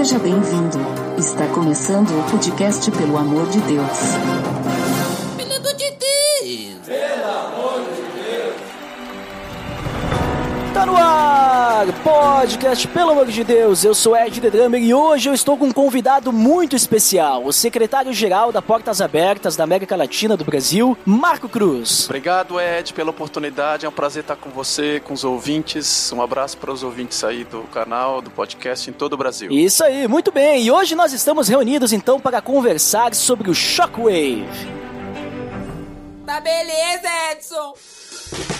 Seja bem-vindo. Está começando o podcast Pelo Amor de Deus. Pelo amor de Deus! Tá no ar! Podcast, pelo amor de Deus, eu sou Ed The Drummer e hoje eu estou com um convidado muito especial, o secretário-geral da Portas Abertas da América Latina do Brasil, Marco Cruz. Obrigado, Ed, pela oportunidade. É um prazer estar com você, com os ouvintes. Um abraço para os ouvintes aí do canal, do podcast em todo o Brasil. Isso aí, muito bem. E hoje nós estamos reunidos então para conversar sobre o Shockwave. Tá beleza, Edson!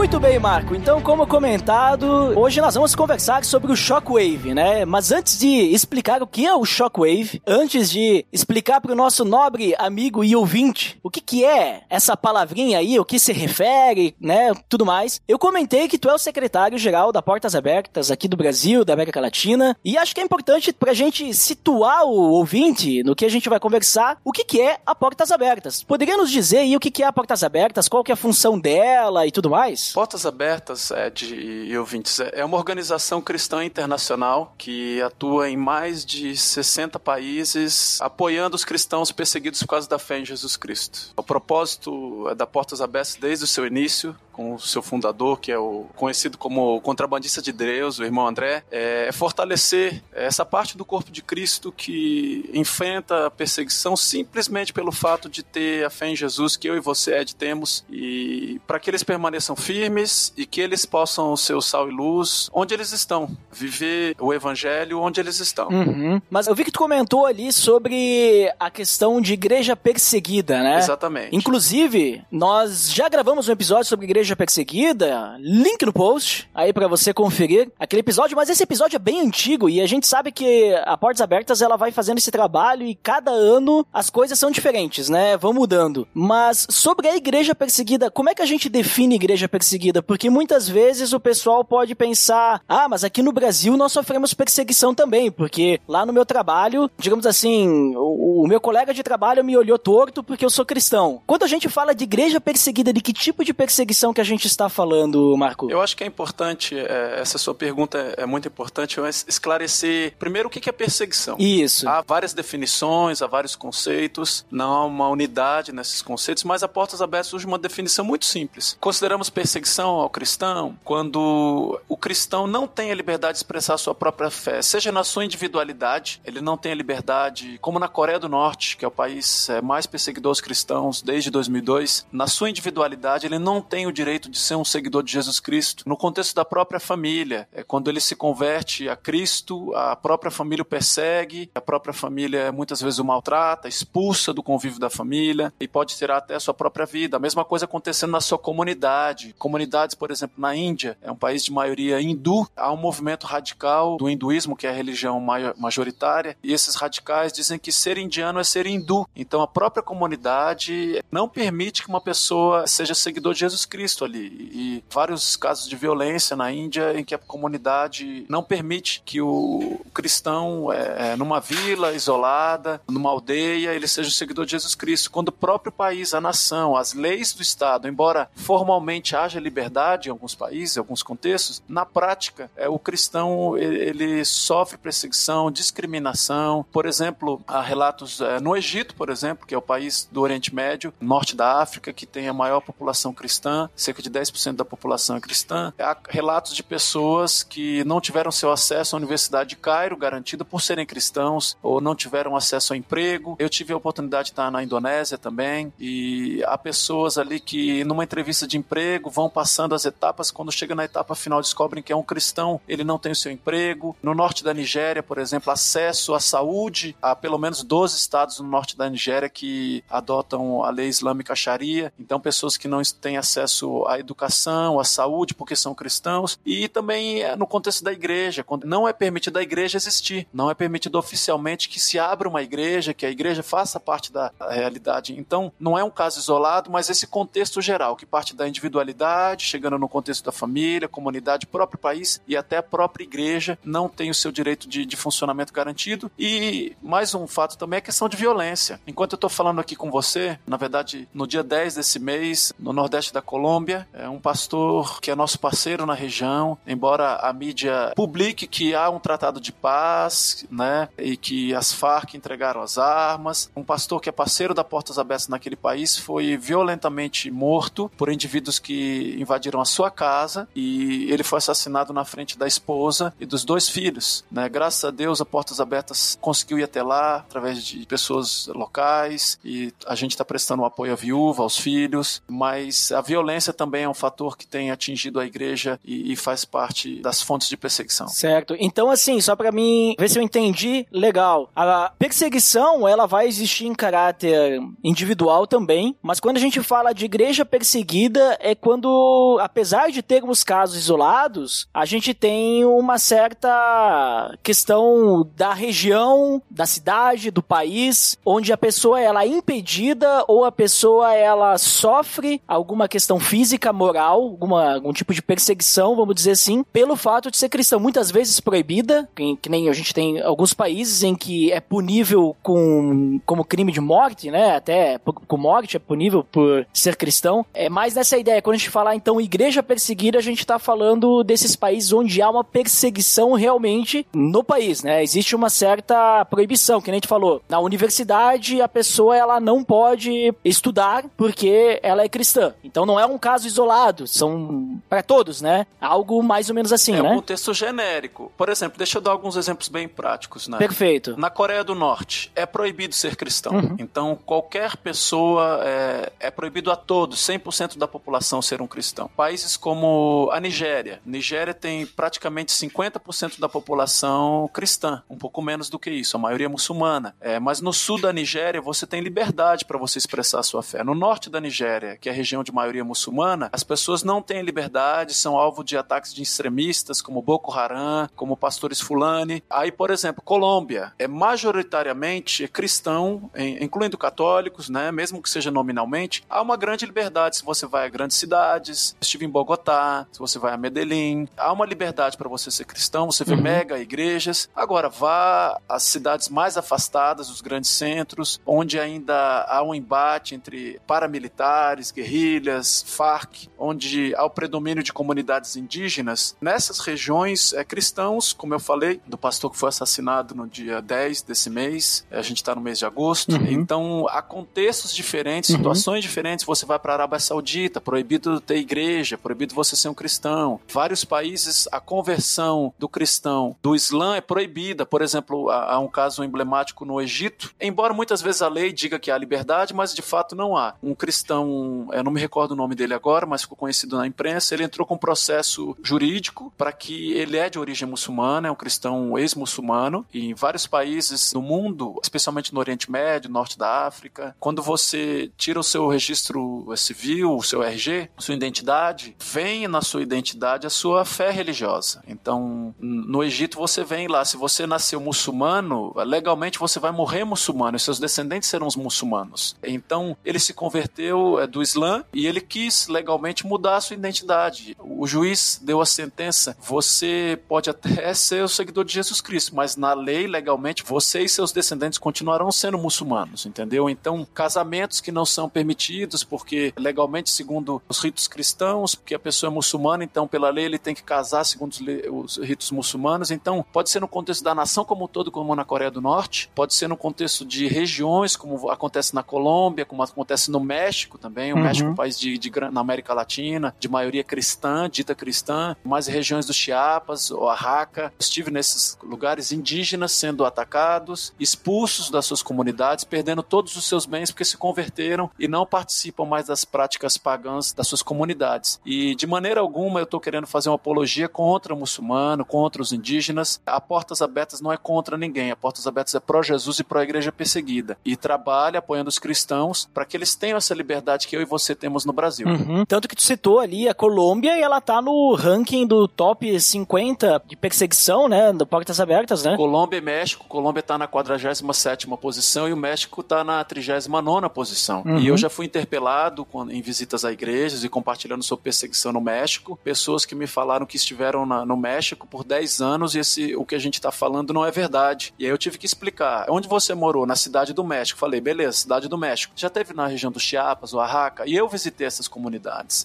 Muito bem, Marco. Então, como comentado, hoje nós vamos conversar sobre o Shockwave, né? Mas antes de explicar o que é o Shockwave, antes de explicar para o nosso nobre amigo e ouvinte o que, que é essa palavrinha aí, o que se refere, né? Tudo mais, eu comentei que tu é o secretário-geral da Portas Abertas aqui do Brasil, da América Latina, e acho que é importante pra gente situar o ouvinte no que a gente vai conversar, o que, que é a Portas Abertas. Poderia nos dizer aí o que, que é a Portas Abertas, qual que é a função dela e tudo mais? Portas Abertas, Ed e ouvintes, é uma organização cristã internacional que atua em mais de 60 países, apoiando os cristãos perseguidos por causa da fé em Jesus Cristo. O propósito é da Portas Abertas desde o seu início, com o seu fundador, que é o conhecido como contrabandista de Deus, o irmão André, é fortalecer essa parte do corpo de Cristo que enfrenta a perseguição simplesmente pelo fato de ter a fé em Jesus que eu e você, Ed, temos, e para que eles permaneçam firmes e que eles possam ser o sal e luz onde eles estão, viver o evangelho onde eles estão. Uhum. Mas eu vi que tu comentou ali sobre a questão de igreja perseguida, né? Exatamente. Inclusive, nós já gravamos um episódio sobre igreja perseguida, link no post aí para você conferir aquele episódio, mas esse episódio é bem antigo e a gente sabe que a Portas Abertas ela vai fazendo esse trabalho e cada ano as coisas são diferentes, né? Vão mudando. Mas sobre a igreja perseguida, como é que a gente define igreja perseguida? Porque muitas vezes o pessoal pode pensar: "Ah, mas aqui no Brasil nós sofremos perseguição também", porque lá no meu trabalho, digamos assim, o, o meu colega de trabalho me olhou torto porque eu sou cristão. Quando a gente fala de igreja perseguida, de que tipo de perseguição que a gente está falando, Marco? Eu acho que é importante, é, essa sua pergunta é, muito importante, eu esclarecer primeiro o que é perseguição. Isso. Há várias definições, há vários conceitos, não há uma unidade nesses conceitos, mas a Portas Abertas surge uma definição muito simples. Consideramos perseguição ao cristão quando o cristão não tem a liberdade de expressar a sua própria fé, seja na sua individualidade, ele não tem a liberdade, como na Coreia do Norte, que é o país é, mais perseguidor aos cristãos desde 2002, na sua individualidade ele não tem o direito de ser um seguidor de Jesus Cristo. No contexto da própria família, é quando ele se converte a Cristo, a própria família o persegue, a própria família muitas vezes o maltrata, expulsa do convívio da família e pode tirar até a sua própria vida. A mesma coisa acontecendo na sua comunidade. Comunidades, por exemplo, na Índia, é um país de maioria hindu, há um movimento radical do hinduísmo, que é a religião majoritária, e esses radicais dizem que ser indiano é ser hindu. Então a própria comunidade não permite que uma pessoa seja seguidor de Jesus Cristo ali. E vários casos de violência na Índia em que a comunidade não permite que o cristão, é, numa vila isolada, numa aldeia, ele seja o seguidor de Jesus Cristo. Quando o próprio país, a nação, as leis do Estado, embora formalmente haja liberdade em alguns países, em alguns contextos, na prática, é, o cristão ele sofre perseguição, discriminação. Por exemplo, há relatos é, no Egito, por exemplo, que é o país do Oriente Médio, norte da África, que tem a maior população cristã, cerca de 10% da população é cristã. Há relatos de pessoas que não tiveram seu acesso à Universidade de Cairo garantido por serem cristãos ou não tiveram acesso ao emprego. Eu tive a oportunidade de estar na Indonésia também e há pessoas ali que numa entrevista de emprego vão passando as etapas, quando chega na etapa final descobrem que é um cristão, ele não tem o seu emprego. No norte da Nigéria, por exemplo, acesso à saúde, há pelo menos 12 estados no norte da Nigéria que adotam a lei islâmica Sharia. Então pessoas que não têm acesso acesso à educação, à saúde, porque são cristãos, e também é, no contexto da igreja, quando não é permitido a igreja existir, não é permitido oficialmente que se abra uma igreja, que a igreja faça parte da realidade. Então, não é um caso isolado, mas esse contexto geral, que parte da individualidade, chegando no contexto da família, comunidade, próprio país e até a própria igreja, não tem o seu direito de, de funcionamento garantido. E mais um fato também é a questão de violência. Enquanto eu estou falando aqui com você, na verdade, no dia 10 desse mês, no nordeste da Colômbia, é um pastor que é nosso parceiro na região, embora a mídia publique que há um tratado de paz, né, e que as Farc entregaram as armas, um pastor que é parceiro da Portas Abertas naquele país foi violentamente morto por indivíduos que invadiram a sua casa e ele foi assassinado na frente da esposa e dos dois filhos, né? Graças a Deus, a Portas Abertas conseguiu ir até lá através de pessoas locais e a gente está prestando um apoio à viúva, aos filhos, mas a violência também é um fator que tem atingido a igreja e, e faz parte das fontes de perseguição. Certo. Então, assim, só para mim ver se eu entendi legal. A perseguição, ela vai existir em caráter individual também, mas quando a gente fala de igreja perseguida, é quando, apesar de termos casos isolados, a gente tem uma certa questão da região, da cidade, do país, onde a pessoa ela é impedida ou a pessoa ela sofre alguma questão física, moral, alguma, algum tipo de perseguição, vamos dizer assim, pelo fato de ser cristão. Muitas vezes proibida, que, que nem a gente tem alguns países em que é punível com como crime de morte, né? Até com morte é punível por ser cristão. É mais nessa ideia. Quando a gente falar então igreja perseguida, a gente está falando desses países onde há uma perseguição realmente no país, né? Existe uma certa proibição, que nem a gente falou. Na universidade, a pessoa ela não pode estudar porque ela é cristã. Então não é um caso isolado, são para todos, né? Algo mais ou menos assim, é né? um contexto genérico. Por exemplo, deixa eu dar alguns exemplos bem práticos, né? Perfeito. Na Coreia do Norte, é proibido ser cristão. Uhum. Então, qualquer pessoa é, é proibido a todos, 100% da população ser um cristão. Países como a Nigéria. Nigéria tem praticamente 50% da população cristã, um pouco menos do que isso, a maioria é muçulmana. É, mas no sul da Nigéria, você tem liberdade para você expressar a sua fé. No norte da Nigéria, que é a região de maioria muçulmana, as pessoas não têm liberdade, são alvo de ataques de extremistas como Boko Haram, como pastores fulani. Aí, por exemplo, Colômbia é majoritariamente cristão, incluindo católicos, né, mesmo que seja nominalmente, há uma grande liberdade se você vai a grandes cidades. Estive em Bogotá, se você vai a Medellín, há uma liberdade para você ser cristão, você vê Uhum. mega igrejas. Agora, vá às cidades mais afastadas, os grandes centros, onde ainda há um embate entre paramilitares, guerrilhas, Farc, onde há o predomínio de comunidades indígenas. Nessas regiões, é, cristãos, como eu falei, do pastor que foi assassinado no dia 10 desse mês, a gente está no mês de agosto, Uhum. então há contextos diferentes, Uhum. situações diferentes. Você vai para a Arábia Saudita, proibido ter igreja, proibido você ser um cristão. Vários países, a conversão do cristão do Islã é proibida. Por exemplo, há, há um caso emblemático no Egito, embora muitas vezes a lei diga que há liberdade, mas de fato não há. Um cristão, eu não me recordo o nome dele agora, mas ficou conhecido na imprensa, ele entrou com um processo jurídico para que ele é de origem muçulmana, é um cristão ex-muçulmano, e em vários países do mundo, especialmente no Oriente Médio, norte da África, quando você tira o seu registro civil, o seu RG, sua identidade, vem na sua identidade a sua fé religiosa. Então, no Egito você vem lá, se você nasceu muçulmano, legalmente você vai morrer muçulmano, e seus descendentes serão os muçulmanos. Então, ele se converteu é, do Islã e ele quis legalmente mudar a sua identidade. O juiz deu a sentença: você pode até ser o seguidor de Jesus Cristo, mas na lei, legalmente, você e seus descendentes continuarão sendo muçulmanos, entendeu? Então, casamentos que não são permitidos, porque legalmente, segundo os ritos cristãos, porque a pessoa é muçulmana, então, pela lei, ele tem que casar segundo os, ritos muçulmanos. Então, pode ser no contexto da nação como um todo, como na Coreia do Norte, pode ser no contexto de regiões, como acontece na Colômbia, como acontece no México também. O Uhum. México é um país de, de na América Latina, de maioria cristã, dita cristã, mais regiões do Chiapas, Oaxaca. Estive nesses lugares indígenas sendo atacados, expulsos das suas comunidades, perdendo todos os seus bens porque se converteram e não participam mais das práticas pagãs das suas comunidades. E de maneira alguma eu estou querendo fazer uma apologia contra o muçulmano, contra os indígenas. A Portas Abertas não é contra ninguém, a Portas Abertas é pró-Jesus e pró-igreja perseguida. E trabalha apoiando os cristãos para que eles tenham essa liberdade que eu e você temos no Brasil. Uhum. Uhum. Tanto que tu citou ali a Colômbia e ela tá no ranking do top 50 de perseguição, né? Do Portas Abertas, né? Colômbia e México. Colômbia tá na 47 posição e o México tá na 39 posição. Uhum. E eu já fui interpelado em visitas a igrejas e compartilhando sobre perseguição no México. Pessoas que me falaram que estiveram na- no México por 10 anos e esse, o que a gente tá falando não é verdade. E aí eu tive que explicar. Onde você morou? Na cidade do México. Falei, beleza, cidade do México. Já teve na região do Chiapas, Oaxaca? E eu visitei essas comunidades.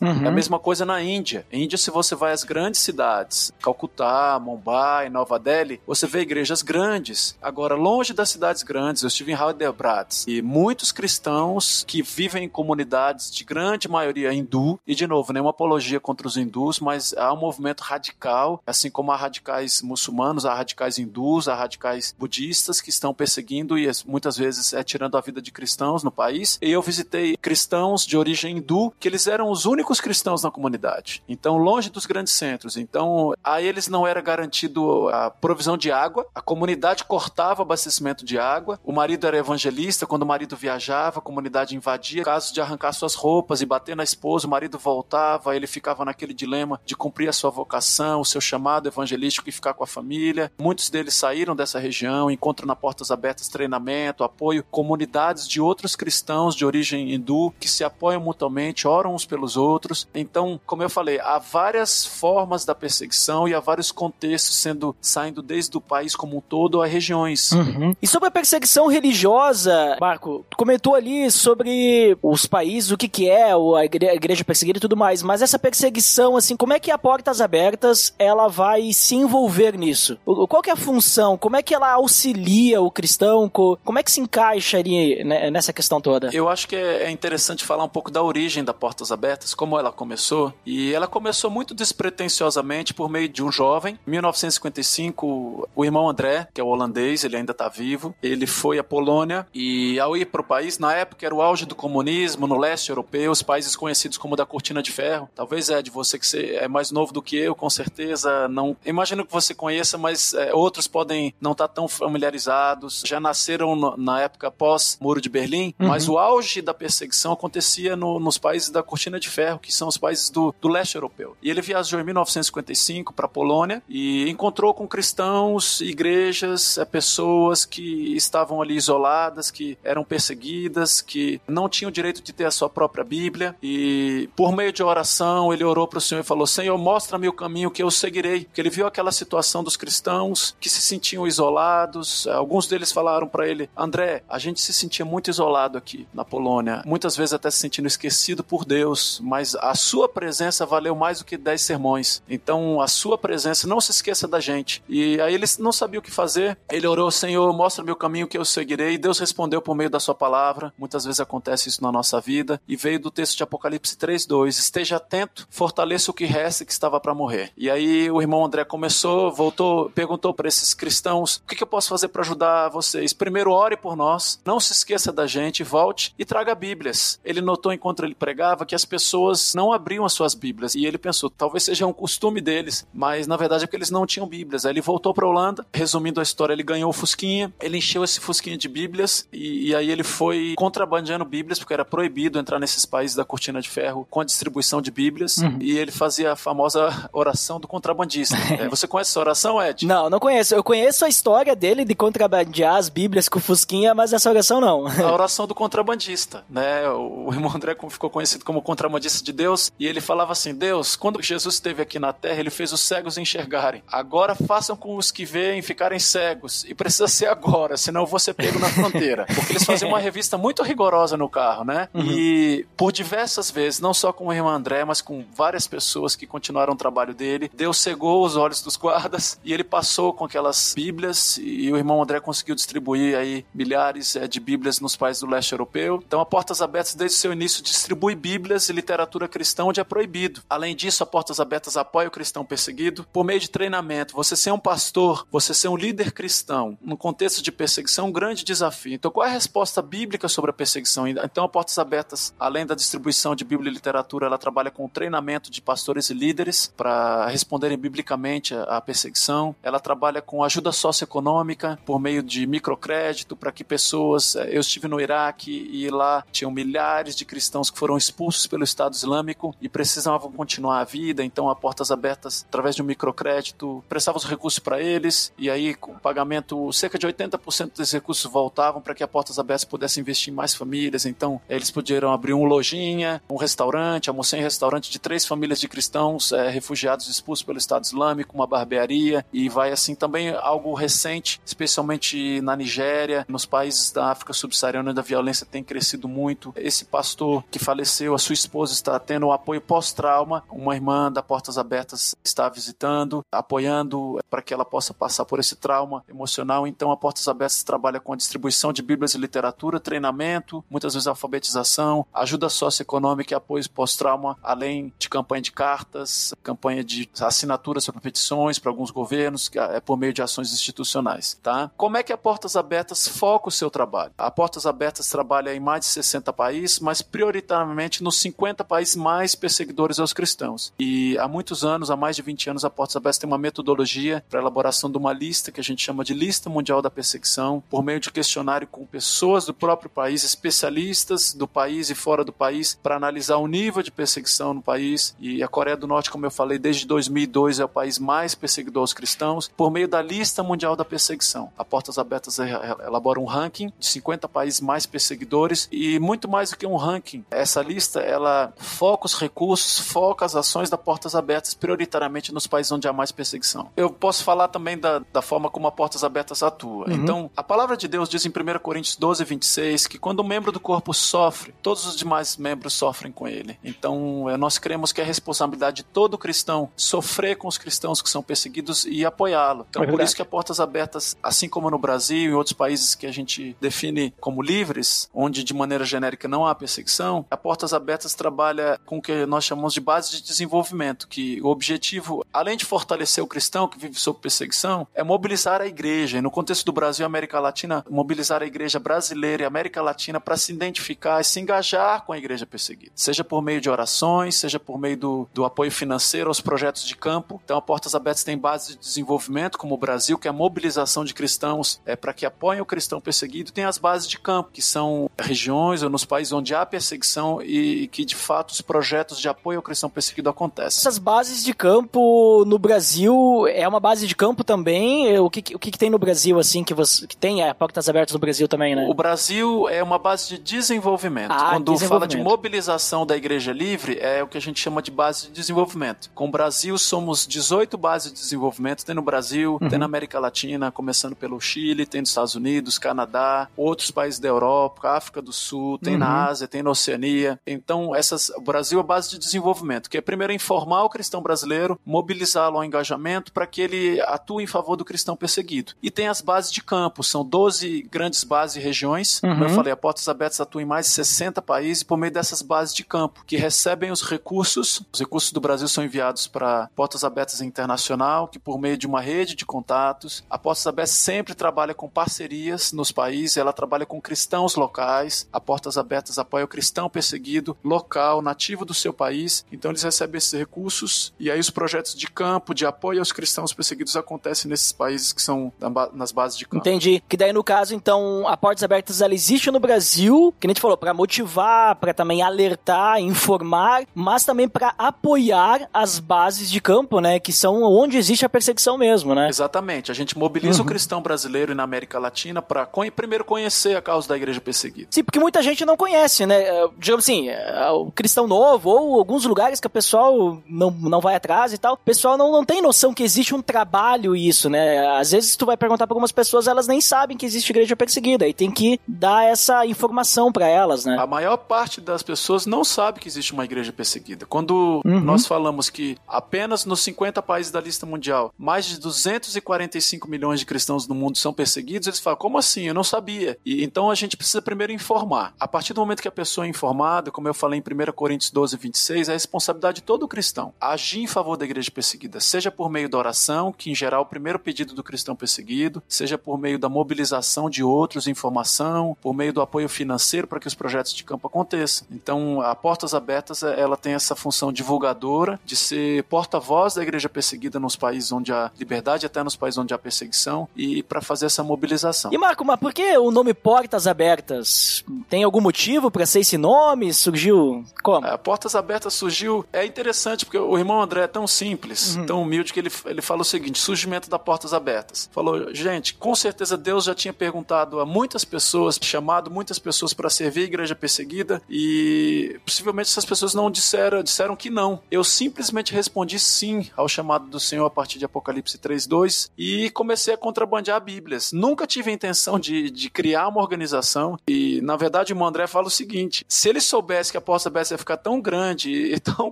Uhum. É a mesma coisa na Índia. Índia, se você vai às grandes cidades, Calcutá, Mumbai, Nova Delhi, você vê igrejas grandes. Agora, longe das cidades grandes, eu estive em Hyderabad e muitos cristãos que vivem em comunidades de grande maioria hindu, e de novo, nenhuma apologia contra os hindus, mas há um movimento radical, assim como há radicais muçulmanos, há radicais hindus, há radicais budistas que estão perseguindo e muitas vezes é tirando a vida de cristãos no país. E eu visitei cristãos de origem hindu, que eles eram os únicos cristãos na comunidade. Então, longe dos grandes centros. Então, a eles não era garantido a provisão de água, a comunidade cortava o abastecimento de água, o marido era evangelista, quando o marido viajava, a comunidade invadia, casos de arrancar suas roupas e bater na esposa, o marido voltava, ele ficava naquele dilema de cumprir a sua vocação, o seu chamado evangelístico e ficar com a família. Muitos deles saíram dessa região, encontram na Portas Abertas treinamento, apoio, comunidades de outros cristãos de origem hindu que se apoiam mutuamente, oram uns pelos outros. Então, como eu falei, há várias formas da perseguição e há vários contextos sendo saindo desde o país como um todo a regiões. Uhum. E sobre a perseguição religiosa, Marco, tu comentou ali sobre os países, o que que é a igre- a igreja perseguida e tudo mais, mas essa perseguição, assim, como é que a Portas Abertas, ela vai se envolver nisso? Qual que é a função? Como é que ela auxilia o cristão? Co- Como é que se encaixa ali né, nessa questão toda? Eu acho que é é interessante falar um pouco da origem da Portas Abertas, como ela começou. E ela começou muito despretensiosamente por meio de um jovem. Em 1955, o irmão André, que é holandês, ele ainda está vivo, ele foi à Polônia e ao ir para o país, na época era o auge do comunismo no leste europeu, os países conhecidos como da Cortina de Ferro. Talvez é de você que você é mais novo do que eu, com certeza não. Imagino que você conheça, mas é, outros podem não estar tão familiarizados. Já nasceram no- na época pós Muro de Berlim, mas o auge da perseguição acontecia no- nos países da Cortina de Ferro, que são os países do, do leste europeu. E ele viajou em 1955 para a Polônia e encontrou com cristãos, igrejas, é, pessoas que estavam ali isoladas, que eram perseguidas, que não tinham direito de ter a sua própria Bíblia. E por meio de oração, ele orou para o Senhor e falou: Senhor, mostra-me o caminho que eu seguirei. Porque ele viu aquela situação dos cristãos que se sentiam isolados. Alguns deles falaram para ele: André, a gente se sentia muito isolado aqui na Polônia, muitas vezes até se sentindo esquecido por Deus, mas a sua presença valeu mais do que dez sermões. Então, a sua presença, não se esqueça da gente. E aí ele não sabia o que fazer. Ele orou: Senhor, mostra-me o caminho que eu seguirei. E Deus respondeu por meio da sua palavra. Muitas vezes acontece isso na nossa vida. E veio do texto de Apocalipse 3:2. Esteja atento, fortaleça o que resta que estava para morrer. E aí o irmão André começou, voltou, perguntou para esses cristãos: o que, que eu posso fazer para ajudar vocês? Primeiro, ore por nós, não se esqueça da gente, volte e traga Bíblias. Ele notou enquanto ele pregava que as pessoas não abriam as suas Bíblias. E ele pensou: talvez seja um costume deles, mas na verdade é porque eles não tinham Bíblias. Aí ele voltou para a Holanda, resumindo a história, ele ganhou o Fusquinha, ele encheu esse Fusquinha de Bíblias e, e aí ele foi contrabandeando Bíblias, porque era proibido entrar nesses países da cortina de ferro com a distribuição de Bíblias. E ele fazia a famosa oração do contrabandista. É, você conhece essa oração, Ed? Não, não conheço. Eu conheço a história dele de contrabandear as bíblias com o Fusquinha, mas essa oração não. a oração do contrabandista, né? O irmão André ficou conhecido como contrabandista de Deus e ele falava assim: Deus, quando Jesus esteve aqui na terra, ele fez os cegos enxergarem. Agora façam com os que veem ficarem cegos. E precisa ser agora, senão eu vou ser pego na fronteira. Porque eles faziam uma revista muito rigorosa no carro, né? E por diversas vezes, não só com o irmão André, mas com várias pessoas que continuaram o trabalho dele, Deus cegou os olhos dos guardas e ele passou com aquelas Bíblias e o irmão André conseguiu distribuir aí milhares eh, de Bíblias nos países do leste europeu. Então, a Portas Abertas, desde o seu início, distribui Bíblias e literatura cristã onde é proibido. Além disso, a Portas Abertas apoia o cristão perseguido por meio de treinamento. Você ser um pastor, você ser um líder cristão, no contexto de perseguição, é um grande desafio. Então, qual é a resposta bíblica sobre a perseguição? Então, a Portas Abertas, além da distribuição de Bíblia e literatura, ela trabalha com o treinamento de pastores e líderes para responderem biblicamente à perseguição. Ela trabalha com ajuda socioeconômica por meio de microcrédito para que pessoas. eh, Eu estive no Iraque e lá tinham milhares de cristãos que foram expulsos expulsos pelo Estado Islâmico e precisavam continuar a vida, então a Portas Abertas, através de um microcrédito, prestava os recursos para eles e aí com pagamento, cerca de 80% desses recursos voltavam para que a Portas Abertas pudesse investir em mais famílias, então eles puderam abrir uma lojinha, um restaurante, almocei em restaurante de três famílias de cristãos é, refugiados expulsos pelo Estado Islâmico, uma barbearia e vai assim também algo recente, especialmente na Nigéria, nos países da África subsaariana onde a violência tem crescido muito. Esse pastor que faleceu, a sua esposa está tendo o apoio pós-trauma, uma irmã da Portas Abertas está visitando, apoiando para que ela possa passar por esse trauma emocional. Então a Portas Abertas trabalha com a distribuição de Bíblias e literatura, treinamento, muitas vezes alfabetização, ajuda socioeconômica e apoio pós-trauma, além de campanha de cartas, campanha de assinaturas para petições para alguns governos, que é por meio de ações institucionais, tá? Como é que a Portas Abertas foca o seu trabalho? A Portas Abertas trabalha em mais de 60 países, mas prioritariamente nos 50 países mais perseguidores aos cristãos. E há muitos anos, há mais de 20 anos, a Portas Abertas tem uma metodologia para elaboração de uma lista que a gente chama de Lista Mundial da Perseguição, por meio de questionário com pessoas do próprio país, especialistas do país e fora do país, para analisar o nível de perseguição no país. E a Coreia do Norte, como eu falei, desde 2002 é o país mais perseguidor aos cristãos, por meio da Lista Mundial da Perseguição. A Portas Abertas elabora um ranking de 50 países mais perseguidores e muito mais do que um ranking. Essa lista, ela foca os recursos, foca as ações da Portas Abertas prioritariamente nos países onde há mais perseguição. Eu posso falar também da, da forma como a Portas Abertas atua. Uhum. Então, a palavra de Deus diz em 1 Coríntios 12, 26 que quando um membro do corpo sofre, todos os demais membros sofrem com ele. Então, é, nós cremos que é responsabilidade de todo cristão sofrer com os cristãos que são perseguidos e apoiá-lo. Então, é por isso que a Portas Abertas, assim como no Brasil e outros países que a gente define como livres, onde de maneira genérica não há perseguição, a Portas Abertas trabalha com o que nós chamamos de base de desenvolvimento, que o objetivo, além de fortalecer o cristão que vive sob perseguição, é mobilizar a igreja. E no contexto do Brasil e América Latina, mobilizar a igreja brasileira e América Latina para se identificar e se engajar com a igreja perseguida. Seja por meio de orações, seja por meio do, do apoio financeiro aos projetos de campo. Então, a Portas Abertas tem base de desenvolvimento, como o Brasil, que é a mobilização de cristãos é, para que apoiem o cristão perseguido. Tem as bases de campo, que são regiões ou nos países onde há perseguição e, que, de fato, os projetos de apoio ao cristão perseguido acontecem. Essas bases de campo no Brasil é uma base de campo também? O que, o que, que tem no Brasil, assim, que, você, que tem é, portas abertas no Brasil também, né? O Brasil é uma base de desenvolvimento. Ah, Quando desenvolvimento. fala de mobilização da igreja livre, é o que a gente chama de base de desenvolvimento. Com o Brasil, somos 18 bases de desenvolvimento. Tem no Brasil, uhum. tem na América Latina, começando pelo Chile, tem nos Estados Unidos, Canadá, outros países da Europa, África do Sul, tem uhum. na Ásia, tem na Oceania. Então, essas, o Brasil é a base de desenvolvimento, que é primeiro informar o cristão brasileiro, mobilizá-lo ao engajamento para que ele atue em favor do cristão perseguido. E tem as bases de campo, são 12 grandes bases e regiões. Uhum. Como eu falei, a Portas Abertas atua em mais de 60 países por meio dessas bases de campo, que recebem os recursos. Os recursos do Brasil são enviados para Portas Abertas Internacional, que por meio de uma rede de contatos, a Portas Abertas sempre trabalha com parcerias nos países, ela trabalha com cristãos locais. A Portas Abertas apoia o cristão perseguido local, nativo do seu país. Então eles recebem esses recursos e aí os projetos de campo, de apoio aos cristãos perseguidos acontecem nesses países que são nas bases de campo. Entendi. Que daí no caso, então, a Portas Abertas ela existe no Brasil, que a gente falou, para motivar, para também alertar, informar, mas também para apoiar as bases de campo, né, que são onde existe a perseguição mesmo, né? Exatamente. A gente mobiliza uhum. o cristão brasileiro e na América Latina para primeiro conhecer a causa da igreja perseguida. Sim, porque muita gente não conhece, né? É, digamos assim, é, o cristão novo ou alguns lugares que o pessoal não, não vai atrás e tal, o pessoal não, não tem noção que existe um trabalho isso, né? Às vezes tu vai perguntar para algumas pessoas, elas nem sabem que existe igreja perseguida e tem que dar essa informação para elas, né? A maior parte das pessoas não sabe que existe uma igreja perseguida. Quando uhum. nós falamos que apenas nos 50 países da lista mundial, mais de 245 milhões de cristãos no mundo são perseguidos, eles falam: "Como assim? Eu não sabia". E então a gente precisa primeiro informar. A partir do momento que a pessoa é informada, como eu falei em 1 Coríntios 12, 26, é a responsabilidade de todo cristão agir em favor da igreja perseguida, seja por meio da oração, que em geral é o primeiro pedido do cristão perseguido, seja por meio da mobilização de outros, informação, por meio do apoio financeiro para que os projetos de campo aconteçam. Então, a Portas Abertas, ela tem essa função divulgadora de ser porta-voz da igreja perseguida nos países onde há liberdade, até nos países onde há perseguição, e para fazer essa mobilização. E Marco, mas por que o nome Portas Abertas? Tem algum motivo para ser esse nome? Surgiu surgiu como? A Portas Abertas surgiu, é interessante, porque o irmão André é tão simples, uhum. tão humilde, que ele, ele fala o seguinte: surgimento da Portas Abertas. Falou, gente, com certeza Deus já tinha perguntado a muitas pessoas, chamado muitas pessoas para servir a igreja perseguida, e possivelmente essas pessoas não disseram, disseram que não. Eu simplesmente respondi sim ao chamado do Senhor a partir de Apocalipse 3:2 e comecei a contrabandear Bíblias. Nunca tive a intenção de, de criar uma organização, e na verdade o irmão André fala o seguinte: se ele soubesse que a Portas Abertas ia ficar tão grande e tão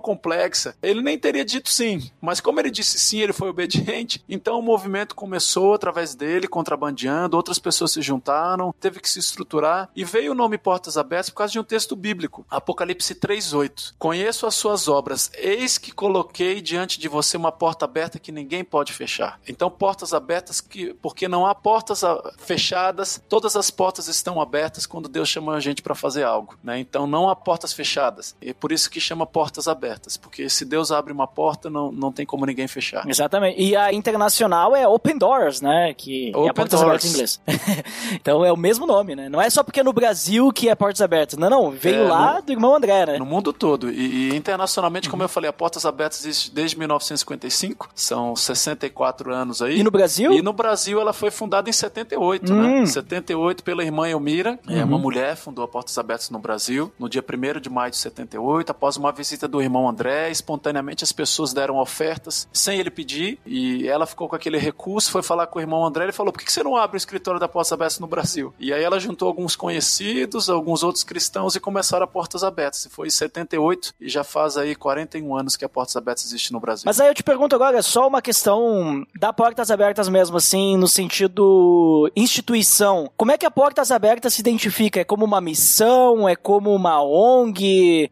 complexa, ele nem teria dito sim. Mas como ele disse sim, ele foi obediente, então o movimento começou através dele, contrabandeando, outras pessoas se juntaram, teve que se estruturar e veio o nome Portas Abertas por causa de um texto bíblico, Apocalipse 3:8. Conheço as suas obras, eis que coloquei diante de você uma porta aberta que ninguém pode fechar. Então portas abertas que porque não há portas fechadas, todas as portas estão abertas quando Deus chama a gente para fazer algo, né? Então não há portas fechadas. E é por isso que chama portas abertas, porque se Deus abre uma porta, não, não tem como ninguém fechar. Exatamente. E a internacional é Open Doors, né? Que Open é portas abertas em inglês. então é o mesmo nome, né? Não é só porque é no Brasil que é portas abertas. Não, não. Veio é, lá no, do irmão André, né? No mundo todo. E, e internacionalmente, uhum. como eu falei, a portas abertas existe desde 1955. São 64 anos aí. E no Brasil? E no Brasil ela foi fundada em 78, né? hum. né? 78 pela irmã Elmira. Uhum. É uma mulher, fundou a Portas Abertas no Brasil, no dia 1 de maio de 78, após uma visita do irmão André. Espontaneamente as pessoas deram ofertas sem ele pedir. E ela ficou com aquele recurso, foi falar com o irmão André. Ele falou: por que você não abre o escritório da Portas Abertas no Brasil? E aí ela juntou alguns conhecidos, alguns outros cristãos e começaram a Portas Abertas. E foi em 78 e já faz aí 41 anos que a Portas Abertas existe no Brasil. Mas aí eu te pergunto agora, é só uma questão da Portas Abertas mesmo, assim, no sentido instituição. Como é que a Portas Abertas se identifica? É como uma missão? É como uma ONG?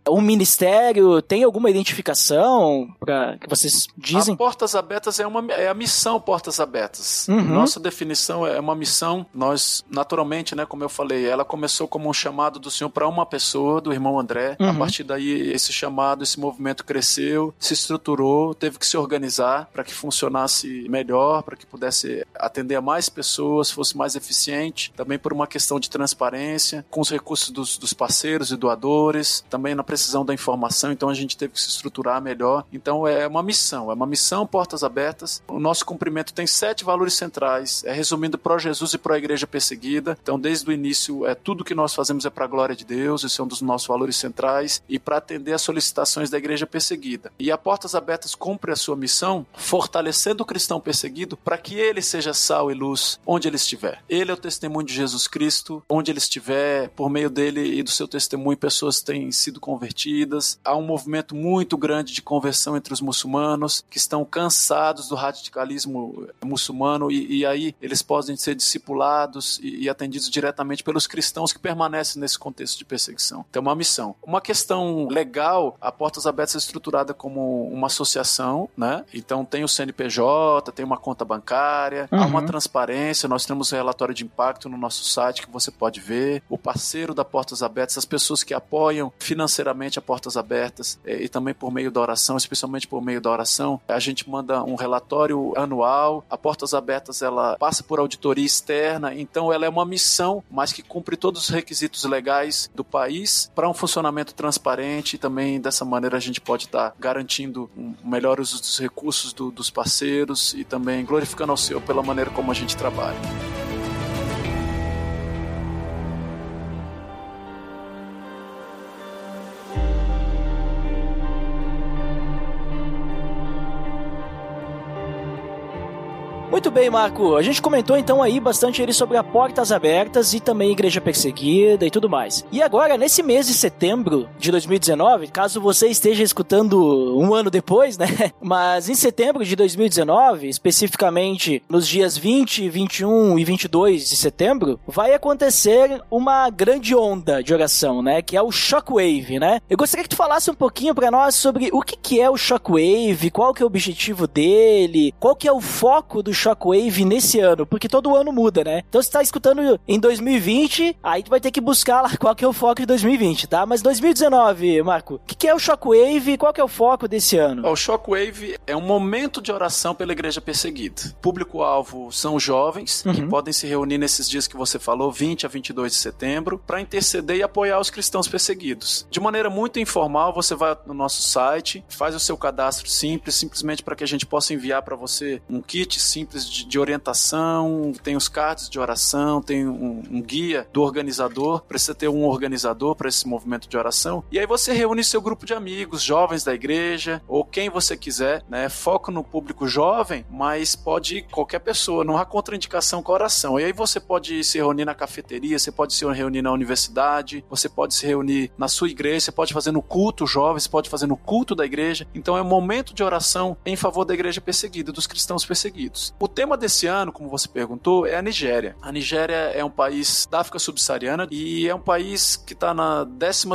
Um ministério? Tem alguma identificação para que vocês dizem? A Portas Abertas é, uma, é a missão Portas Abertas. Uhum. Nossa definição é uma missão. Nós, naturalmente, né, como eu falei, ela começou como um chamado do Senhor para uma pessoa, do irmão André. Uhum. A partir daí, esse chamado, esse movimento cresceu, se estruturou, teve que se organizar para que funcionasse melhor, para que pudesse atender a mais pessoas, fosse mais eficiente. Também por uma questão de transparência, com os recursos dos, dos parceiros e doadores, também na precisão da informação. Então a gente teve que se estruturar melhor. Então é uma missão, é uma missão portas abertas. O nosso cumprimento tem sete valores centrais. É resumindo pro Jesus e pro igreja perseguida. Então desde o início é tudo que nós fazemos é para a glória de Deus. Esse é um dos nossos valores centrais e para atender às solicitações da igreja perseguida. E a portas abertas cumpre a sua missão, fortalecendo o cristão perseguido para que ele seja sal e luz onde ele estiver. Ele é o testemunho de Jesus Cristo, onde ele estiver, por meio dele e do seu testemunho, pessoas têm sido convertidas. Há um movimento muito grande de conversão entre os muçulmanos que estão cansados do radicalismo muçulmano e, e aí eles podem ser discipulados e, e atendidos diretamente pelos cristãos que permanecem nesse contexto de perseguição. Então, é uma missão. Uma questão legal, a Portas Abertas é estruturada como uma associação, né? Então tem o CNPJ, tem uma conta bancária, uhum. há uma transparência, nós temos um relatório de impacto no nosso site que você pode ver, o parceiro da Portas Abertas, as pessoas que apoiam financeiramente a Portas Abertas eh, e também por meio da oração, especialmente por meio da oração, a gente manda um relatório anual, a Portas Abertas ela passa por auditoria externa, então ela é uma missão, mas que cumpre todos os requisitos legais do país para um funcionamento transparente e também dessa maneira a gente pode estar garantindo um melhor uso dos recursos do, dos parceiros e também glorificando ao Senhor pela maneira como a gente trabalha. Muito bem, Marco. A gente comentou então aí bastante ele sobre a Portas Abertas e também Igreja Perseguida e tudo mais. E agora, nesse mês de setembro de 2019, caso você esteja escutando um ano depois, né? Mas em setembro de 2019, especificamente nos dias 20, 21 e 22 de setembro, vai acontecer uma grande onda de oração, né? Que é o Shockwave, né? Eu gostaria que tu falasse um pouquinho para nós sobre o que, que é o Shockwave, qual que é o objetivo dele, qual que é o foco do Shockwave nesse ano? Porque todo ano muda, né? Então você tá escutando em 2020, aí tu vai ter que buscar lá qual que é o foco de 2020, tá? Mas 2019, Marco, o que, que é o Shockwave e qual que é o foco desse ano? O Shockwave é um momento de oração pela igreja perseguida. Público-alvo são jovens, uhum. que podem se reunir nesses dias que você falou, 20 a 22 de setembro, para interceder e apoiar os cristãos perseguidos. De maneira muito informal, você vai no nosso site, faz o seu cadastro simples, simplesmente para que a gente possa enviar para você um kit simples de, de, orientação, tem os cards de oração, tem um, um guia do organizador, precisa ter um organizador para esse movimento de oração. E aí você reúne seu grupo de amigos, jovens da igreja, ou quem você quiser, né? Foco no público jovem, mas pode ir qualquer pessoa, não há contraindicação com a oração. E aí você pode se reunir na cafeteria, você pode se reunir na universidade, você pode se reunir na sua igreja, você pode fazer no culto jovens, pode fazer no culto da igreja. Então é um momento de oração em favor da igreja perseguida, dos cristãos perseguidos. O tema desse ano, como você perguntou, é a Nigéria. A Nigéria é um país da África subsaariana e é um país que está na 12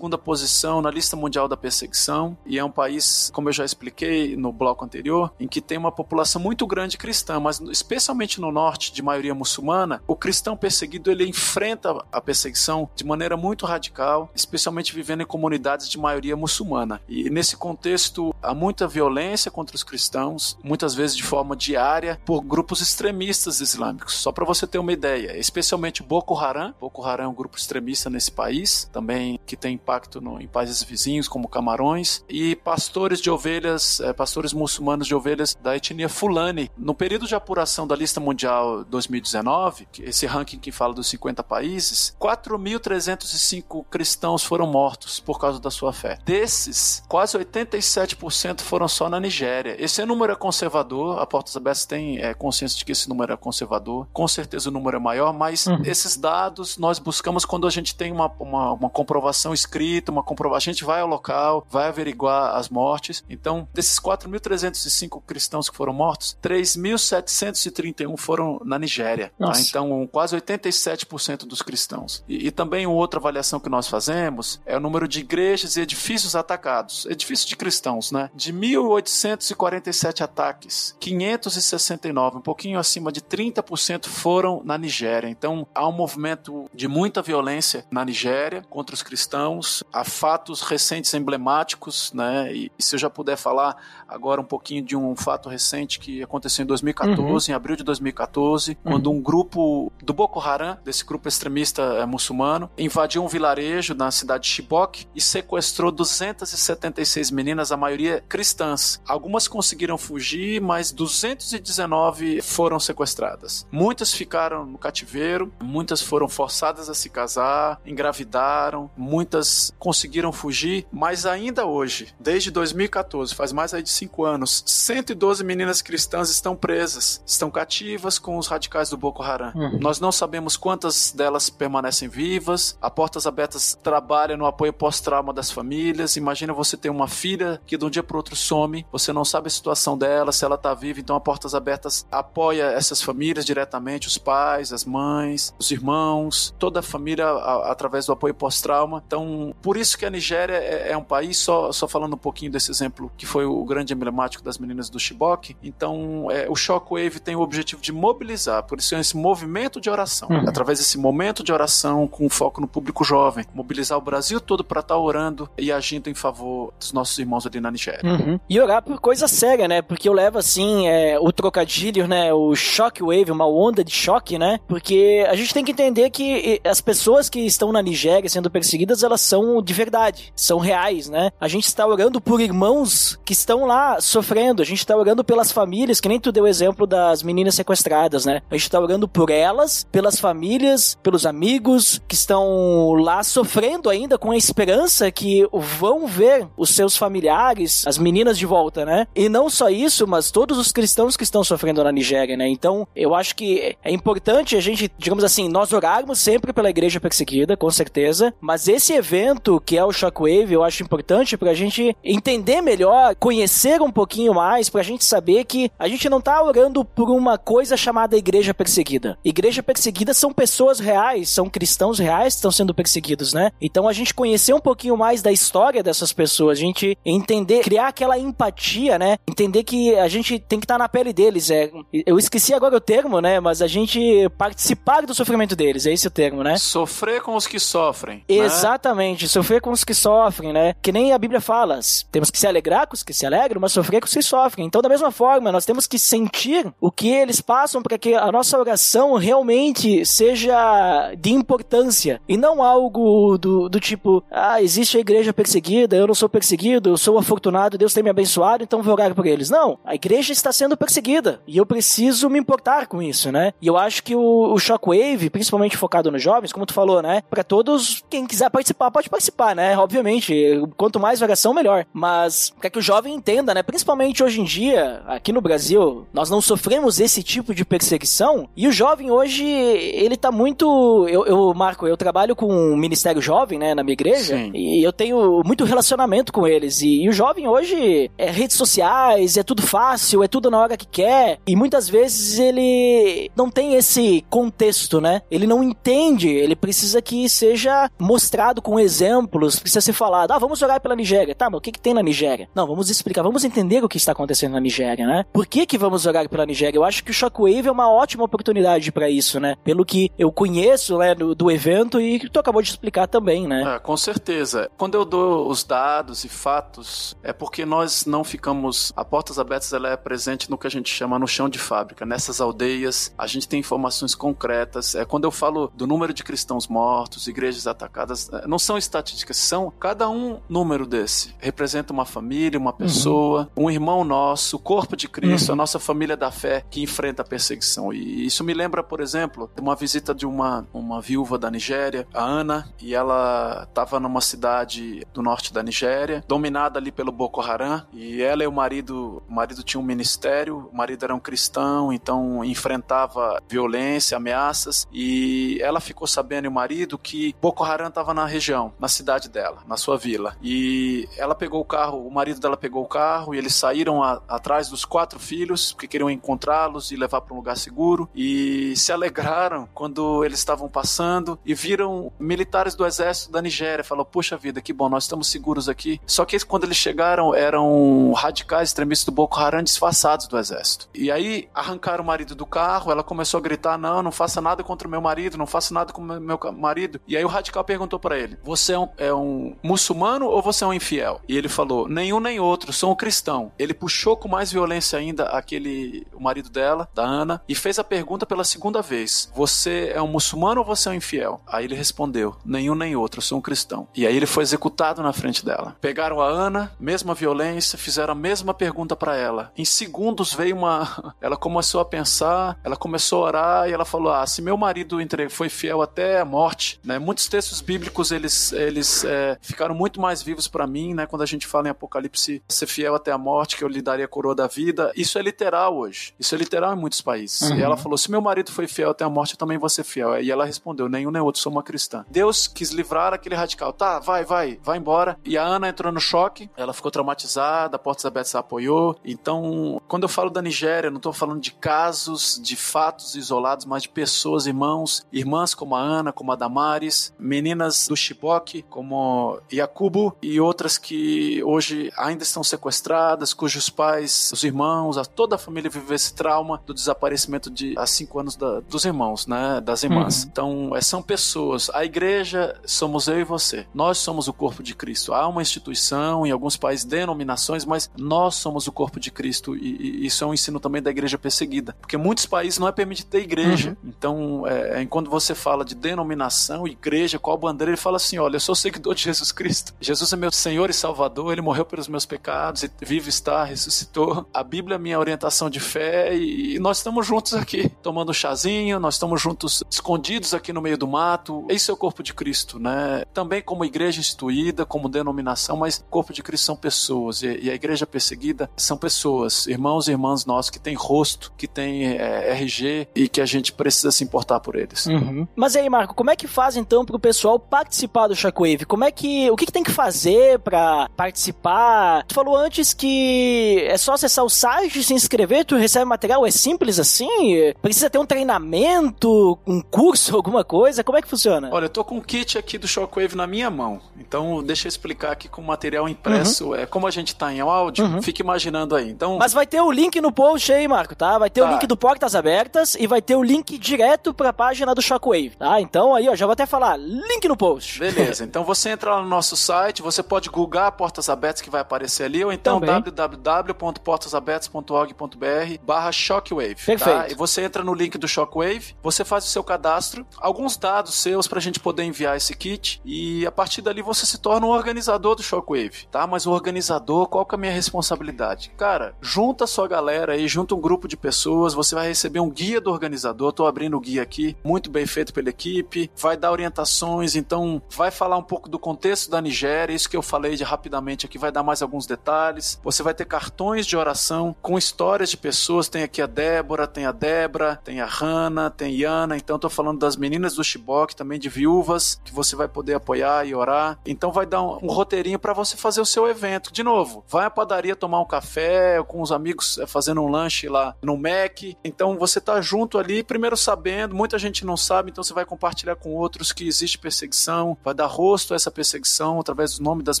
posição na lista mundial da perseguição e é um país, como eu já expliquei no bloco anterior, em que tem uma população muito grande cristã, mas especialmente no norte, de maioria muçulmana, o cristão perseguido ele enfrenta a perseguição de maneira muito radical, especialmente vivendo em comunidades de maioria muçulmana. E nesse contexto há muita violência contra os cristãos, muitas vezes de forma diária, por grupos extremistas islâmicos. Só para você ter uma ideia, especialmente Boko Haram. Boko Haram é um grupo extremista nesse país, também que tem impacto no, em países vizinhos como Camarões, e pastores de ovelhas, é, pastores muçulmanos de ovelhas da etnia Fulani. No período de apuração da lista mundial 2019, esse ranking que fala dos 50 países, 4.305 cristãos foram mortos por causa da sua fé. Desses, quase 87% foram só na Nigéria. Esse número é conservador, a Portas Abertas tem é, consciência de que esse número é conservador. Com certeza o número é maior, mas uhum. esses dados nós buscamos quando a gente tem uma, uma, uma comprovação escrita, uma comprovação. A gente vai ao local, vai averiguar as mortes. Então, desses 4.305 cristãos que foram mortos, 3.731 foram na Nigéria. Tá? Então, quase 87% dos cristãos. E, e também outra avaliação que nós fazemos é o número de igrejas e edifícios atacados. Edifícios de cristãos, né? De 1.847 ataques, 569, um pouquinho acima de 30% foram na Nigéria. Então, há um movimento de muita violência na Nigéria contra os cristãos. Há fatos recentes emblemáticos, né? E, e se eu já puder falar agora um pouquinho de um fato recente que aconteceu em 2014, uhum. em abril de 2014, uhum. quando um grupo do Boko Haram, desse grupo extremista é, muçulmano, invadiu um vilarejo na cidade de Chibok e sequestrou 276 meninas, a maioria cristãs. Algumas conseguiram fugir, mas 219 foram sequestradas. Muitas ficaram no cativeiro, muitas foram forçadas a se casar, engravidaram, muitas conseguiram fugir, mas ainda hoje, desde 2014, faz mais aí de cinco anos, 112 meninas cristãs estão presas, estão cativas com os radicais do Boko Haram. Uhum. Nós não sabemos quantas delas permanecem vivas. A Portas Abertas trabalha no apoio pós-trauma das famílias. Imagina você ter uma filha que de um dia para outro some, você não sabe a situação dela, se ela está viva, então a Portas Abertas apoia essas famílias diretamente, os pais, as mães, os irmãos, toda a família a, através do apoio pós-trauma. Então, por isso que a Nigéria é, é um país, só, só falando um pouquinho desse exemplo que foi o grande emblemático das meninas do Chibok. Então, é, o Shockwave tem o objetivo de mobilizar, por isso é esse movimento de oração, uhum. através desse momento de oração com foco no público jovem, mobilizar o Brasil todo para estar tá orando e agindo em favor dos nossos irmãos ali na Nigéria. Uhum. E orar por coisa séria, né? Porque eu levo assim é, o trocadilho, né? O shockwave, uma onda de choque, né? Porque a gente tem que entender que as pessoas que estão na Nigéria sendo perseguidas, elas são de verdade, são reais, né? A gente está orando por irmãos que estão lá sofrendo, a gente está orando pelas famílias, que nem tu deu o exemplo das meninas sequestradas, né? A gente está orando por elas, pelas famílias, pelos amigos que estão lá sofrendo ainda com a esperança que vão ver os seus familiares, as meninas de volta, né? E não só isso, mas todos os cristãos que estão sofrendo na Nigéria, né? Então, eu acho que é importante a gente, digamos assim, nós orarmos sempre pela igreja perseguida, com certeza, mas esse evento que é o Shockwave, eu acho importante pra gente entender melhor, conhecer um pouquinho mais, pra gente saber que a gente não tá orando por uma coisa chamada igreja perseguida. Igreja perseguida são pessoas reais, são cristãos reais que estão sendo perseguidos, né? Então a gente conhecer um pouquinho mais da história dessas pessoas, a gente entender, criar aquela empatia, né? Entender que a gente tem que estar tá na pele deles. É, é, eu esqueci agora o termo, né? Mas a gente participar do sofrimento deles, é esse o termo, né? Sofrer com os que sofrem. né? Exatamente, sofrer com os que sofrem, né? Que nem a Bíblia fala, temos que se alegrar com os que se alegram, mas sofrer com os que sofrem. Então, da mesma forma, nós temos que sentir o que eles passam para que a nossa oração realmente seja de importância e não algo do, do tipo, ah, existe a igreja perseguida, eu não sou perseguido, eu sou afortunado, Deus tem me abençoado, então vou orar por eles. Não, a igreja está sendo perseguida e eu preciso me importar com isso, né? E eu acho que o, o Shockwave, principalmente focado nos jovens, como tu falou, né? Para todos, quem quiser participar, pode participar, né? Obviamente, quanto mais oração, melhor. Mas para que o jovem entenda, né? Principalmente hoje em dia, aqui no Brasil, nós não sofremos esse tipo de perseguição e o jovem hoje, ele tá muito. Eu, eu Marco, eu trabalho com um ministério jovem, né, na minha igreja, Sim. e eu tenho muito relacionamento com eles. E, e o jovem hoje é redes sociais, é tudo fácil, é tudo na hora que quer. E muitas vezes ele não tem esse contexto, né? Ele não entende, ele precisa que seja mostrado com exemplos, precisa ser falado. Ah, vamos orar pela Nigéria. Tá, mas o que, que tem na Nigéria? Não, vamos explicar, vamos entender o que está acontecendo na Nigéria, né? Por que, que vamos orar pela Nigéria? Eu acho que o Shockwave é uma ótima oportunidade para isso, né? Pelo que eu conheço, né, do, do evento e que tu acabou de explicar também, né? É, com certeza. Quando eu dou os dados e fatos, é porque nós não ficamos. A Portas Abertas ela é presente no que a gente chama no chão de fábrica. Nessas aldeias, a gente tem informações concretas. É quando eu falo do número de cristãos mortos, igrejas atacadas, é, não são estatísticas, são cada um número desse. Representa uma família, uma pessoa, um irmão nosso, o corpo de Cristo, a nossa família da fé que enfrenta a perseguição. E isso me lembra, por exemplo, de uma visita de uma, uma viúva da Nigéria, a Ana, e ela estava numa cidade do norte da Nigéria, dominada ali pelo Boko Haram, e ela e o marido, o marido tinha um ministério, o marido era um cristão, então enfrentava violência, ameaças, e ela ficou sabendo, e o marido, que Boko Haram estava na região, na cidade dela, na sua vila. E ela pegou o carro, o marido dela pegou o carro, e eles saíram a- atrás dos quatro filhos, porque queriam encontrá-los e levar para um lugar seguro, e se alegraram quando eles estavam passando e viram militares do exército da Nigéria. Falou, puxa vida, que bom, nós estamos seguros aqui. Só que quando eles chegaram, eram radicais extremistas do Boko Haram disfarçados do exército. E aí arrancaram o marido do carro, ela começou a gritar: não, não faça nada contra o meu marido, não faça nada com o meu marido. E aí o radical perguntou para ele: você é um, é um muçulmano ou você é um infiel? E ele falou: nenhum nem outro, sou um cristão. Ele puxou com mais violência ainda aquele, o marido dela, da Ana, e fez a pergunta pela segunda vez: você é um muçulmano ou você é um infiel? Aí ele respondeu: nenhum nem outro, sou um cristão. E aí ele foi executado na frente dela. Pegaram a Ana, mesma violência, fizeram a mesma pergunta para ela. Em segundos veio uma. Ela começou a pensar, ela começou a orar e ela falou: Ah, se meu marido entre- foi fiel até a morte, né? Muitos textos bíblicos eles, eles é, ficaram muito mais vivos para mim, né? Quando a gente fala em Apocalipse, ser fiel até a morte, que eu lhe daria a coroa da vida. Isso é literal hoje. Isso é literal em muitos países. E ela falou: Se meu marido foi fiel até a morte, eu também vou ser fiel. E ela respondeu: Nenhum nem outro, sou uma cristã. Deus quis livrar aquele radical. Tá, vai, vai, vai embora. E a Ana entrou no choque, ela ficou traumatizada, a Portas Abertas apoiou. Então, quando eu falo da Nigéria, eu não tô falando de casos, de fatos isolados, mas de pessoas, irmãos, irmãs como a Ana, como a Damares, meninas do Chibok, como Yakubo e outras que hoje ainda estão sequestradas, cujos pais, os irmãos, a, toda a família viveu esse trauma do desaparecimento de há cinco anos da- dos irmãos, né, das irmãs. Então, é, são pessoas. A igreja somos eu e você. Nós somos o corpo de Cristo. Há uma instituição, em alguns países, denominações, mas nós somos o corpo de Cristo e, e isso é um ensino também da igreja perseguida. Porque muitos países não é permitido ter igreja. Então, é, é, quando você fala de denominação, igreja, qual bandeira, ele fala assim: olha, eu sou seguidor de Jesus Cristo. Jesus é meu Senhor e Salvador, ele morreu pelos meus pecados, e vive está, ressuscitou. A Bíblia é minha orientação de fé e, e nós estamos juntos aqui, tomando um chazinho, nós estamos juntos, escondidos aqui no meio do mato. Esse é o corpo de Cristo, né? Também como igreja instituída, como denominação, mas o corpo de Cristo são pessoas e, e a igreja perseguida são pessoas, irmãos e irmãs nossos que têm rosto, que têm é, RG e que a gente precisa se importar por eles. Uhum. Mas e aí, Marco, como é que faz então pro pessoal participar do Shockwave? Como é que. O que, que tem que fazer pra participar? Tu falou antes que é só acessar o site, se inscrever, tu recebe material? É simples assim? Precisa ter um treinamento, um curso, alguma coisa? Como é que funciona? Olha, eu tô com o kit aqui do Shockwave na minha mão. Então, deixa eu explicar aqui com o material impresso. É como a gente tá em áudio, fique imaginando aí. Então, Mas vai ter o link no post post aí, Marco, tá? Vai ter Tá. o link do Portas Abertas e vai ter o link direto pra página do Shockwave, tá? Então aí, ó, já vou até falar, link no post. Beleza, então você entra lá no nosso site, você pode googar Portas Abertas que vai aparecer ali, ou então www.portasabertas.org.br barra Shockwave. Tá? Perfeito. E você entra no link do Shockwave, você faz o seu cadastro, alguns dados seus pra gente poder enviar esse kit, e a partir dali você se torna um organizador do Shockwave, tá? Mas o organizador, qual que é a minha responsabilidade? Cara, junta a sua galera aí, junta um grupo de pessoas, você vai receber um guia do organizador, tô abrindo o guia aqui, muito bem feito pela equipe, vai dar orientações, então vai falar um pouco do contexto da Nigéria, isso que eu falei de rapidamente aqui, vai dar mais alguns detalhes. Você vai ter cartões de oração com histórias de pessoas, tem aqui a Débora, tem a Débora, tem a Hannah, tem a Iana, então tô falando das meninas do Chibok, também de viúvas, que você vai poder apoiar e orar. Então vai dar um, um roteirinho para você fazer o seu evento. De novo, vai à padaria tomar um café com os amigos eh, fazendo um lanche lá no Mac. Então você tá junto ali, primeiro sabendo, muita gente não sabe, então você vai compartilhar com outros que existe perseguição, vai dar rosto a essa perseguição através do nome das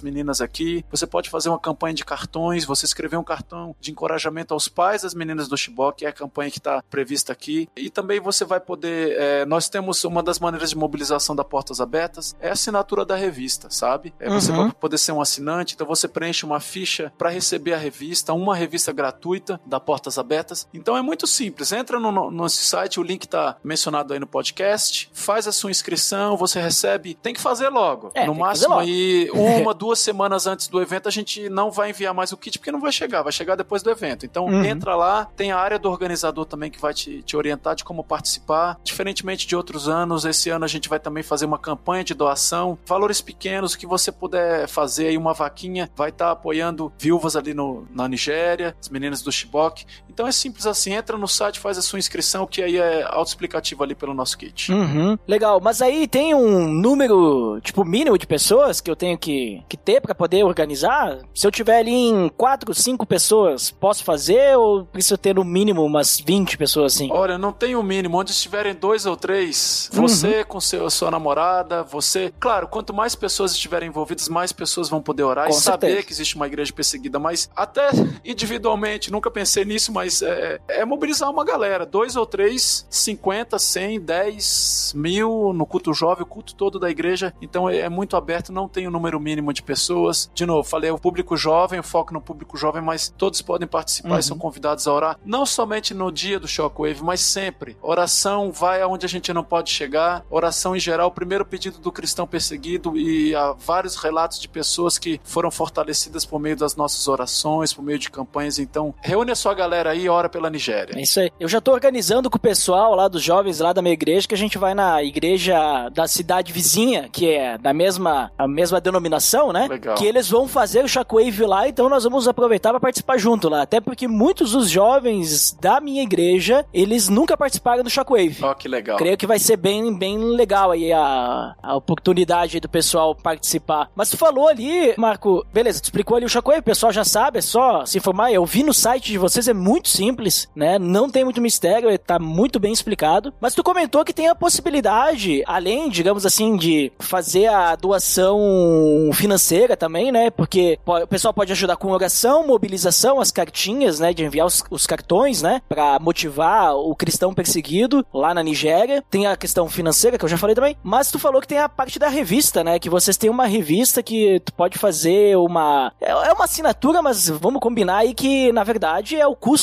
meninas aqui. Você pode fazer uma campanha de cartões, você escrever um cartão de encorajamento aos pais das meninas do Chibok, que é a campanha que está prevista aqui. E também você vai poder. eh, nós temos uma das maneiras de mobilização da Portas Abertas, é a assinatura da revista, sabe? É você Uhum. vai poder ser um assinante, então você preenche uma ficha para receber a revista, uma revista gratuita da Portas Abertas. Então é muito simples, entra no, no nosso site, o link tá mencionado aí no podcast, faz a sua inscrição, você recebe, tem que fazer logo. É, no máximo logo. aí uma, duas semanas antes do evento a gente não vai enviar mais o kit porque não vai chegar, vai chegar depois do evento. Então Uhum. entra lá, tem a área do organizador também que vai te, te orientar de como participar. Diferentemente de outros anos, esse ano a gente vai também fazer uma campanha de doação, valores pequenos que você puder fazer aí uma vaquinha, vai estar apoiando viúvas ali no, na Nigéria, as meninas do Chibok. Então é simples assim, entra no site, faz a sua inscrição, que aí é autoexplicativo ali pelo nosso kit. Uhum. Legal, mas aí tem um número, tipo, mínimo de pessoas que eu tenho que, que ter pra poder organizar? Se eu tiver ali em 4, 5 pessoas, posso fazer ou preciso ter no mínimo umas 20 pessoas assim? Olha, não tem o mínimo. Onde estiverem dois ou três, você com seu, sua namorada, você. Claro, quanto mais pessoas estiverem envolvidas, mais pessoas vão poder orar Com e saber certeza. que existe uma igreja perseguida. Mas até individualmente, nunca pensei nisso, mas é, é mobilizar uma galera. Dois ou três, 50, 100, 10 mil no culto jovem, o culto todo da igreja. Então é, é muito aberto, não tem o número mínimo de pessoas. De novo, falei o público jovem, o foco no público jovem, mas todos podem participar Uhum. e são convidados a orar. Não somente no dia do Shockwave, mas sempre. Oração vai aonde a gente não pode chegar. Oração em geral, o primeiro pedido do cristão perseguido e há vários relatos de pessoas que foram fortalecidas por meio das nossas orações, por meio de campanhas. Então, reúne a sua galera aí e ora pela Nigéria. É isso aí. Eu já tô organizando com o pessoal lá dos jovens lá da minha igreja que a gente vai na igreja da cidade vizinha, que é da mesma, a mesma denominação, né? Legal. Que eles vão fazer o Shockwave lá, então nós vamos aproveitar para participar junto lá. Até porque muitos dos jovens da minha igreja, eles nunca participaram do Shockwave. Ó, que legal. Creio que vai ser bem, bem legal aí a, a oportunidade aí do pessoal participar. Mas tu falou ali, Marco, beleza, tu explicou ali o Shockwave, o pessoal já sabe, é só se informar. Eu vi no site de vocês, é muito simples, né? Não tem muito mistério, tá muito bem explicado. Mas tu comentou que tem a possibilidade, além, digamos assim, de fazer a doação financeira também, né? Porque po- o pessoal pode ajudar com oração, mobilização, as cartinhas, né? De enviar os, os cartões, né? Pra motivar o cristão perseguido lá na Nigéria. Tem a questão financeira, que eu já falei também. Mas tu falou que tem a parte da revista, né? Que vocês têm uma revista que tu pode fazer uma. É é uma assinatura, mas vamos combinar aí que, na verdade, é o custo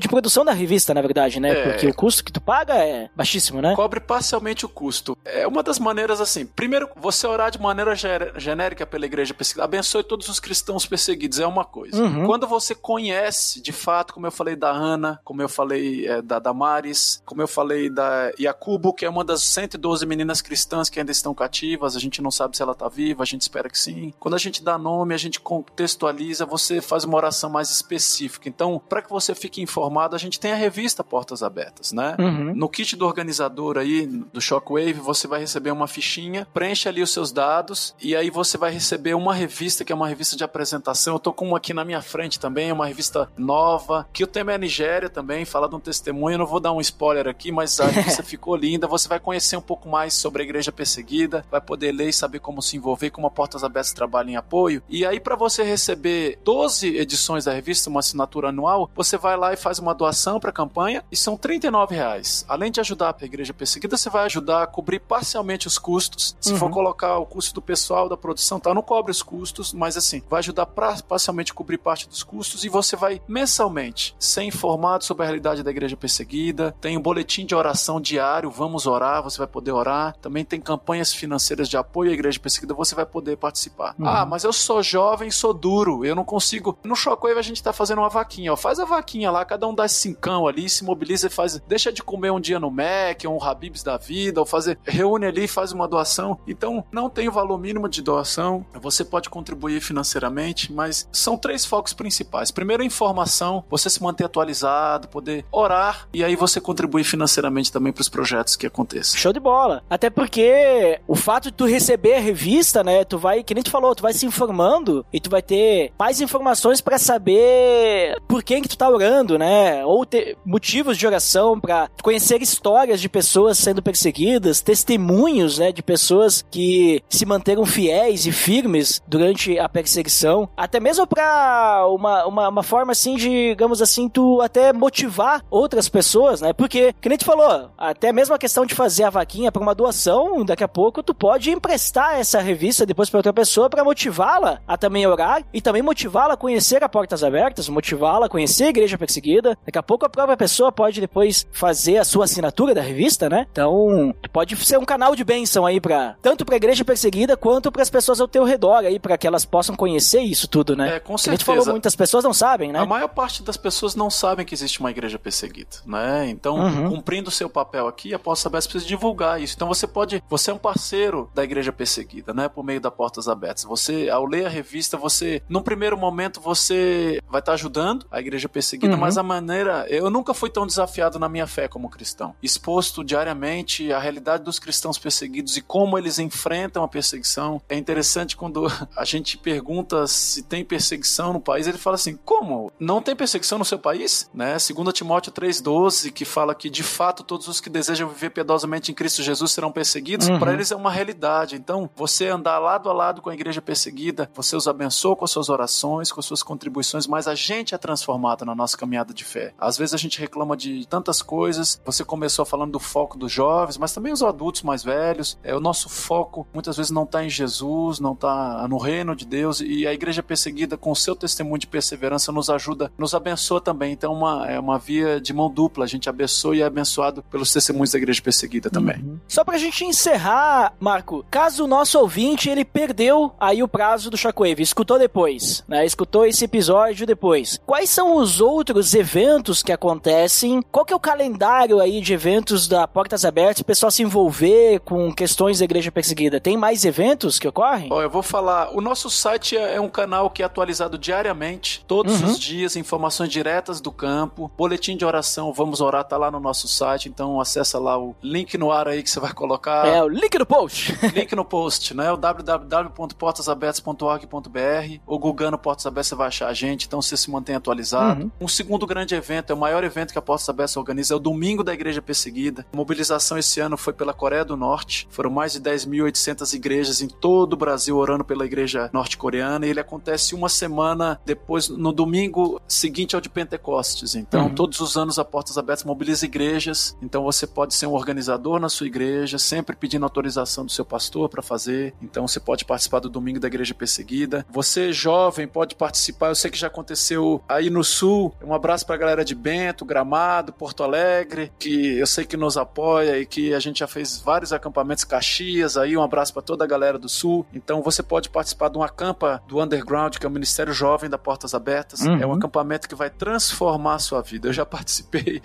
de produção da revista, na verdade, né? É. Porque o custo que tu paga é baixíssimo, né? cobre parcialmente o custo. É uma das maneiras assim. Primeiro, você orar de maneira ge- genérica pela igreja perseguida. Abençoe todos os cristãos perseguidos, é uma coisa. Uhum. Quando você conhece, de fato, como eu falei da Ana, como eu falei é, da Damares, como eu falei da Yacubo, que é uma das 112 meninas cristãs que ainda estão cativas, a gente não sabe se ela está viva, a gente espera que sim. Quando a gente dá nome, a gente contextualiza, você faz uma oração mais específica. Então, para que você fique informado, a gente tem a revista Portas Abertas, né? Uhum. No kit do organizador aí, do Shockwave, você vai receber uma fichinha, preenche ali os seus dados e aí você vai receber uma revista, que é uma revista de apresentação. Eu tô com uma aqui na minha frente também, é uma revista nova, que o tema é Nigéria também, fala de um testemunho. Eu não vou dar um spoiler aqui, mas a revista ficou linda. Você vai conhecer um pouco mais sobre a igreja perseguida, vai poder ler e saber como se envolver, como a Portas Abertas trabalha em apoio. E aí, para você receber 12 edições da revista, uma assinatura anual, você você vai lá e faz uma doação para a campanha e são 39 reais. Além de ajudar a igreja perseguida, você vai ajudar a cobrir parcialmente os custos. Se uhum. for colocar o custo do pessoal, da produção, tá, não cobre os custos, mas assim, vai ajudar pra, parcialmente a cobrir parte dos custos e você vai mensalmente ser informado sobre a realidade da igreja perseguida. Tem um boletim de oração diário, vamos orar, você vai poder orar. Também tem campanhas financeiras de apoio à igreja perseguida, você vai poder participar. Uhum. Ah, mas eu sou jovem, sou duro, eu não consigo. No Shockwave a gente tá fazendo uma vaquinha, ó. Faz a vaquinha lá, cada um dá cincão ali, se mobiliza e faz. Deixa de comer um dia no Mac, ou um Habibs da vida, ou fazer. Reúne ali e faz uma doação. Então, não tem o valor mínimo de doação. Você pode contribuir financeiramente, mas são três focos principais. Primeiro, a informação, você se manter atualizado, poder orar, e aí você contribuir financeiramente também para os projetos que aconteçam. Show de bola. Até porque o fato de tu receber a revista, né, tu vai, que nem tu falou, tu vai se informando e tu vai ter mais informações para saber por quem que tu tá orando, né? Ou ter motivos de oração para conhecer histórias de pessoas sendo perseguidas, testemunhos, né, de pessoas que se manteram fiéis e firmes durante a perseguição, até mesmo para uma, uma, uma, forma assim de, digamos assim, tu até motivar outras pessoas, né? Porque, que nem tu falou, até mesmo a questão de fazer a vaquinha para uma doação, daqui a pouco tu pode emprestar essa revista depois para outra pessoa para motivá-la a também orar e também motivá-la a conhecer a Portas Abertas, motivá-la a conhecer a Igreja Perseguida. Daqui a pouco a própria pessoa pode depois fazer a sua assinatura da revista, né? Então, pode ser um canal de bênção aí para tanto para a Igreja Perseguida quanto para as pessoas ao teu redor aí, para que elas possam conhecer isso tudo, né? É, com certeza. A gente falou, muitas pessoas não sabem, né? A maior parte das pessoas não sabem que existe uma igreja perseguida, né? Então, uhum. cumprindo o seu papel aqui, a Portas Abertas precisa divulgar isso. Então, você pode, você é um parceiro da igreja perseguida, né? Por meio da Portas Abertas. Você, ao ler a revista, você, num primeiro momento, você vai estar tá ajudando a igreja perseguida, uhum. mas a maneira, eu nunca fui tão desafiado na minha fé como cristão, exposto diariamente à realidade dos cristãos perseguidos e como eles enfrentam a perseguição. É interessante quando a gente pergunta se tem perseguição no país, ele fala assim: "Como? Não tem perseguição no seu país?", né? Segundo Timóteo 3:12, que fala que de fato todos os que desejam viver piedosamente em Cristo Jesus serão perseguidos. Uhum. Para eles é uma realidade. Então, você andar lado a lado com a igreja perseguida, você os abençoa com as suas orações, com as suas contribuições, mas a gente é transformado na nossa caminhada de fé. Às vezes a gente reclama de tantas coisas. Você começou falando do foco dos jovens, mas também os adultos mais velhos. É o nosso foco muitas vezes não está em Jesus, não está no reino de Deus e a igreja perseguida com o seu testemunho de perseverança nos ajuda, nos abençoa também. Então uma, é uma via de mão dupla. A gente abençoa e é abençoado pelos testemunhos da igreja perseguida também. Uhum. Só pra gente encerrar, Marco, caso o nosso ouvinte ele perdeu aí o prazo do Shockwave, escutou depois, né? Escutou esse episódio depois. Quais são os outros eventos que acontecem? Qual que é o calendário aí de eventos da Portas Abertas, o pessoal se envolver com questões da igreja perseguida? Tem mais eventos que ocorrem? Ó, eu vou falar, o nosso site é, é um canal que é atualizado diariamente, todos uhum. os dias, informações diretas do campo, boletim de oração, vamos orar, tá lá no nosso site, então acessa lá o link no ar aí que você vai colocar. É, o link no post. link no post, né? O www.portasabertas.org.br ou googando Portas Abertas você vai achar a gente, então você se mantém atualizado. Uhum. Um segundo grande evento, é o maior evento que a Portas Abertas organiza, é o Domingo da Igreja Perseguida. A mobilização esse ano foi pela Coreia do Norte, foram mais de 10.800 igrejas em todo o Brasil orando pela igreja norte-coreana e ele acontece uma semana depois, no domingo seguinte ao de Pentecostes. Então, uhum. todos os anos a Portas Abertas mobiliza igrejas, então você pode ser um organizador na sua igreja, sempre pedindo autorização do seu pastor para fazer. Então, você pode participar do Domingo da Igreja Perseguida. Você, jovem, pode participar. Eu sei que já aconteceu aí no Sul. Um abraço para a galera de Bento, Gramado, Porto Alegre, que eu sei que nos apoia e que a gente já fez vários acampamentos Caxias aí. Um abraço para toda a galera do Sul. Então, você pode participar de um acampa do Underground, que é o Ministério Jovem da Portas Abertas. Uhum. É um acampamento que vai transformar a sua vida. Eu já participei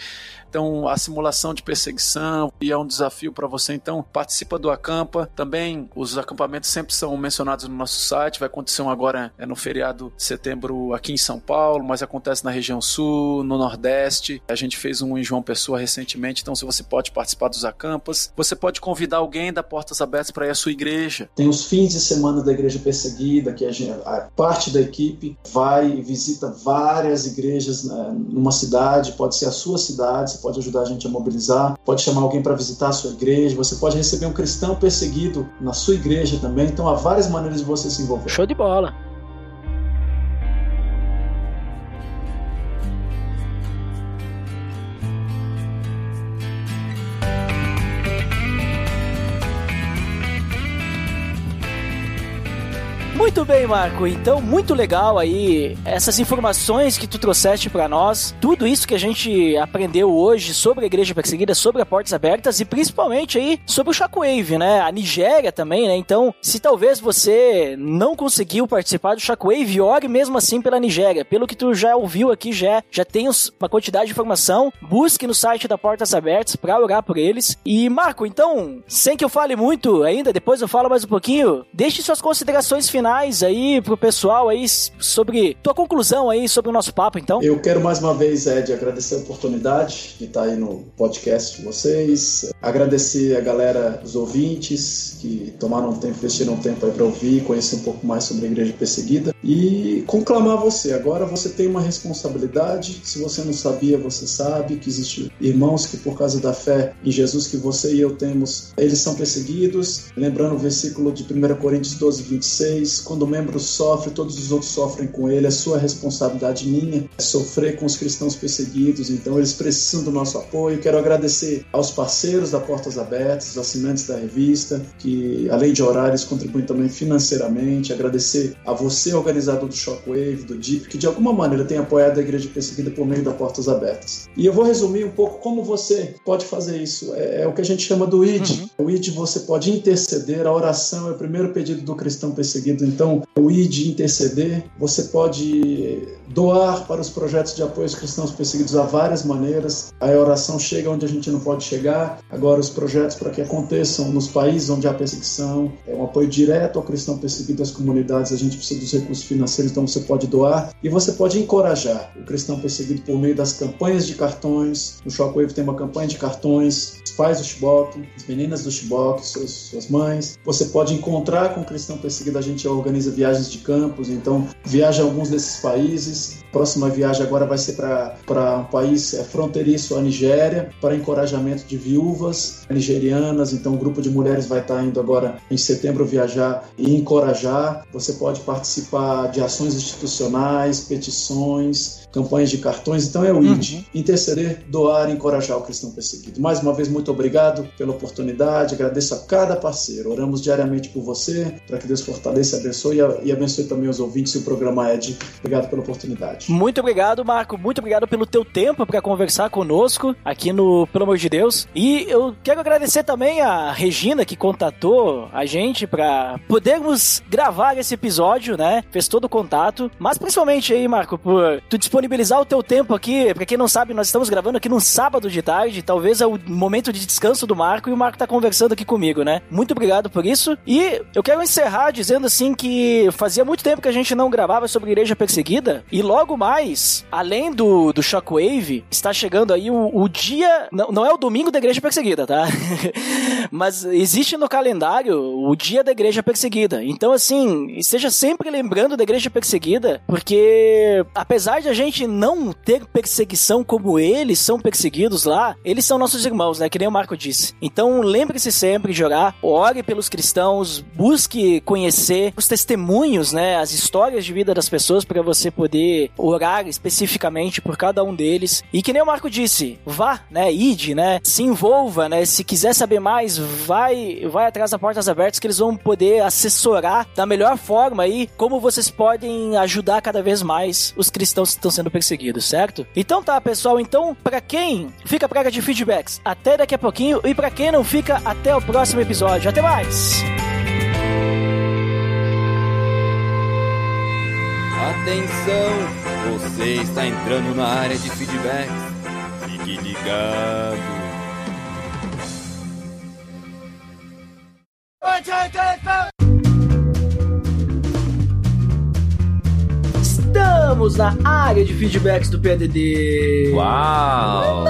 então, a simulação de perseguição e é um desafio para você. Então, participa do acampa. Também os acampamentos sempre são mencionados no nosso site. Vai acontecer um agora é no feriado de setembro aqui em São Paulo, mas acontece na região sul, no Nordeste. A gente fez um em João Pessoa recentemente. Então, se você pode participar dos acampas, você pode convidar alguém da Portas Abertas para ir à sua igreja. Tem os fins de semana da igreja perseguida, que a, gente, a parte da equipe vai e visita várias igrejas né, numa cidade, pode ser a sua cidade, pode ajudar a gente a mobilizar, pode chamar alguém para visitar a sua igreja, você pode receber um cristão perseguido na sua igreja também. Então há várias maneiras de você se envolver. Show de bola. Muito bem, Marco. Então, muito legal aí essas informações que tu trouxeste para nós. Tudo isso que a gente aprendeu hoje sobre a igreja perseguida, sobre a portas abertas e principalmente aí sobre o Shockwave, né? A Nigéria também, né? Então, se talvez você não conseguiu participar do Shockwave, ore mesmo assim pela Nigéria. Pelo que tu já ouviu aqui, já, já tem uma quantidade de informação. Busque no site da Portas Abertas para orar por eles. E, Marco, então, sem que eu fale muito ainda, depois eu falo mais um pouquinho, deixe suas considerações finais aí pro pessoal aí sobre tua conclusão aí sobre o nosso papo, então. Eu quero mais uma vez, Ed, agradecer a oportunidade de estar aí no podcast de vocês, agradecer a galera, os ouvintes que tomaram tempo, investiram tempo aí para ouvir, conhecer um pouco mais sobre a igreja perseguida e conclamar você. Agora você tem uma responsabilidade. Se você não sabia, você sabe que existem irmãos que por causa da fé em Jesus que você e eu temos, eles são perseguidos. Lembrando o versículo de 1 Coríntios 12, 26, quando o membro sofre, todos os outros sofrem com ele. É sua responsabilidade minha é sofrer com os cristãos perseguidos. Então eles precisam do nosso apoio. Quero agradecer aos parceiros da Portas Abertas, assinantes da revista, que além de eles contribuem também financeiramente. Agradecer a você, organizador do Shockwave, do DIP, que de alguma maneira tem apoiado a Igreja Perseguida por meio da Portas Abertas. E eu vou resumir um pouco como você pode fazer isso. É, é o que a gente chama do ID. Uhum. O ID você pode interceder, a oração é o primeiro pedido do cristão perseguido. Então, o ID interceder, você pode doar para os projetos de apoio aos cristãos perseguidos há várias maneiras. A oração chega onde a gente não pode chegar. Agora, os projetos para que aconteçam nos países onde há perseguição, é um apoio direto ao cristão perseguido das comunidades. A gente precisa dos recursos financeiros, então você pode doar e você pode encorajar o cristão perseguido por meio das campanhas de cartões. O Shockwave tem uma campanha de cartões. Os pais do Chibok, as meninas do Chibok, suas, suas mães. Você pode encontrar com o cristão perseguido. A gente organiza viagens de campos, então viaja a alguns desses países. Próxima viagem agora vai ser para um país é, fronteiriço, a Nigéria, para encorajamento de viúvas nigerianas. Então, o grupo de mulheres vai estar indo agora em setembro viajar e encorajar. Você pode participar de ações institucionais, petições, campanhas de cartões. Então, é o ID. Uhum. Interceder, doar e encorajar o cristão perseguido. Mais uma vez, muito obrigado pela oportunidade. Agradeço a cada parceiro. Oramos diariamente por você, para que Deus fortaleça, abençoe e abençoe também os ouvintes e o programa Ed. Obrigado pela oportunidade. Muito obrigado, Marco. Muito obrigado pelo teu tempo para conversar conosco aqui no Pelo Amor de Deus. E eu quero agradecer também a Regina que contatou a gente para podermos gravar esse episódio, né? Fez todo o contato. Mas principalmente aí, Marco, por tu disponibilizar o teu tempo aqui. Pra quem não sabe, nós estamos gravando aqui num sábado de tarde. Talvez é o momento de descanso do Marco e o Marco tá conversando aqui comigo, né? Muito obrigado por isso. E eu quero encerrar dizendo assim que fazia muito tempo que a gente não gravava sobre igreja perseguida. E logo mais, além do, do Shockwave, está chegando aí o, o dia. Não, não é o domingo da igreja perseguida, tá? Mas existe no calendário o dia da igreja perseguida. Então, assim, esteja sempre lembrando da igreja perseguida, porque apesar de a gente não ter perseguição como eles são perseguidos lá, eles são nossos irmãos, né? Que nem o Marco disse. Então, lembre-se sempre de orar, ore pelos cristãos, busque conhecer os testemunhos, né? As histórias de vida das pessoas para você poder orar especificamente por cada um deles. E que nem o Marco disse, vá, né? Ide, né? Se envolva, né? Se quiser saber mais, vai, vai atrás da Portas Abertas que eles vão poder assessorar da melhor forma aí como vocês podem ajudar cada vez mais os cristãos que estão sendo perseguidos, certo? Então tá, pessoal. Então, para quem fica praga de feedbacks, até daqui a pouquinho. E para quem não fica, até o próximo episódio. Até mais! Atenção! Você está entrando na área de feedbacks. Fique ligado. Estamos na área de feedbacks do PDD. Uau!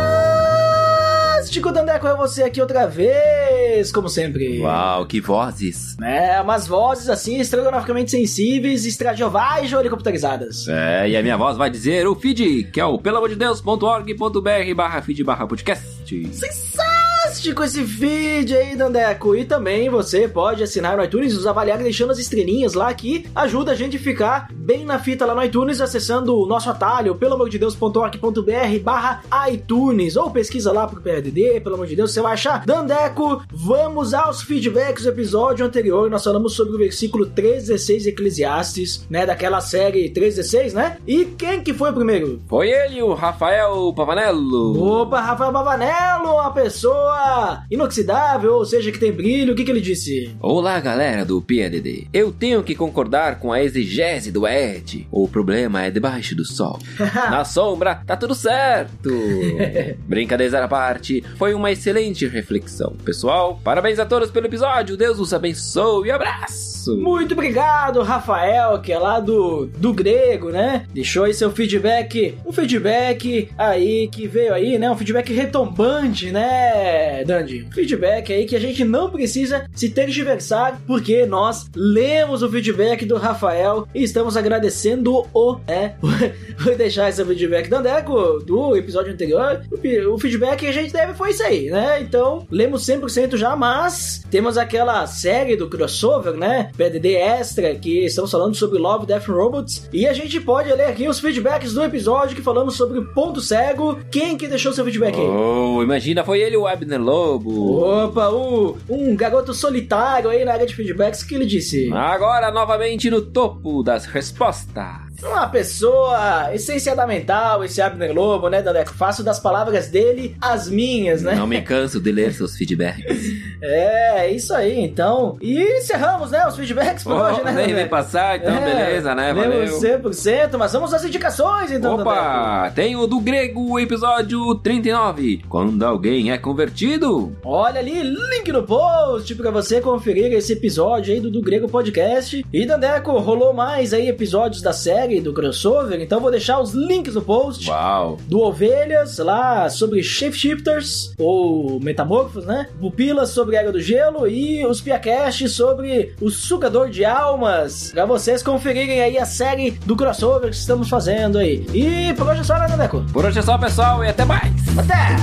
Chico Dandeco é você aqui outra vez, como sempre. Uau, que vozes. É, umas vozes assim, estrogonoficamente sensíveis, estradiovais ou computarizadas. É, e a minha voz vai dizer o feed, que é o pelamordedeus.org.br barra feed barra podcast. Sensacional! Podcast com esse feed aí, Dandeco. E também você pode assinar no iTunes, nos avaliar deixando as estrelinhas lá que ajuda a gente a ficar bem na fita lá no iTunes, acessando o nosso atalho, pelo amor de Deus.org.br barra iTunes, ou pesquisa lá pro PRDD, pelo amor de Deus, você vai achar. Dandeco, vamos aos feedbacks do episódio anterior, nós falamos sobre o versículo 316 de Eclesiastes, né, daquela série 316, né? E quem que foi o primeiro? Foi ele, o Rafael Pavanello. Opa, Rafael Bavanello, uma pessoa inoxidável, ou seja, que tem brilho, o que que ele disse? Olá, galera do PADD. Eu tenho que concordar com a exegese do Ed. O problema é debaixo do sol. Na sombra, tá tudo certo. Brincadeira à parte, foi uma excelente reflexão. Pessoal, parabéns a todos pelo episódio. Deus os abençoe e abraço. Muito obrigado, Rafael, que é lá do, do grego, né? Deixou aí seu feedback, um feedback aí que veio aí, né? Um feedback retumbante, né, Dandy? Um feedback aí que a gente não precisa se tergiversar, porque nós lemos o feedback do Rafael e estamos agradecendo o, né? Vou deixar esse feedback do Andeco do episódio anterior. O, feedback que a gente teve foi isso aí, né? Então, lemos 100% já, mas temos aquela série do crossover, né? PDD Extra, que estamos falando sobre Love, Death Robots. E a gente pode ler aqui os feedbacks do episódio que falamos sobre Ponto Cego. Quem que deixou seu feedback aí? Oh, imagina, foi ele o Abner Lobo. Opa, o, um garoto solitário aí na área de feedbacks que ele disse. Agora, novamente no topo das respostas. Uma pessoa essenciamental, esse Abner Lobo, né, Daleco? Faço das palavras dele as minhas, né? Não me canso de ler seus feedbacks. É, isso aí, então. E encerramos, né, os feedbacks por hoje, né? nem Daleco? vai passar, então É, beleza, né? Valeu. 100%, mas vamos às indicações, então, Daleco. Opa, tem o do grego, episódio 39. Quando alguém é convertido. Olha ali, link no post pra você conferir esse episódio aí do, do Grego Podcast. E Dandeco, rolou mais aí episódios da série do crossover, então vou deixar os links no post. Uau. Do Ovelhas, lá sobre Shapeshifters, ou Metamorfos, né? Pupilas sobre a Era do Gelo e os Piacast sobre o Sugador de Almas, pra vocês conferirem aí a série do crossover que estamos fazendo aí. E por hoje é só, né, Dandeco? Por hoje é só, pessoal, e até mais. Até!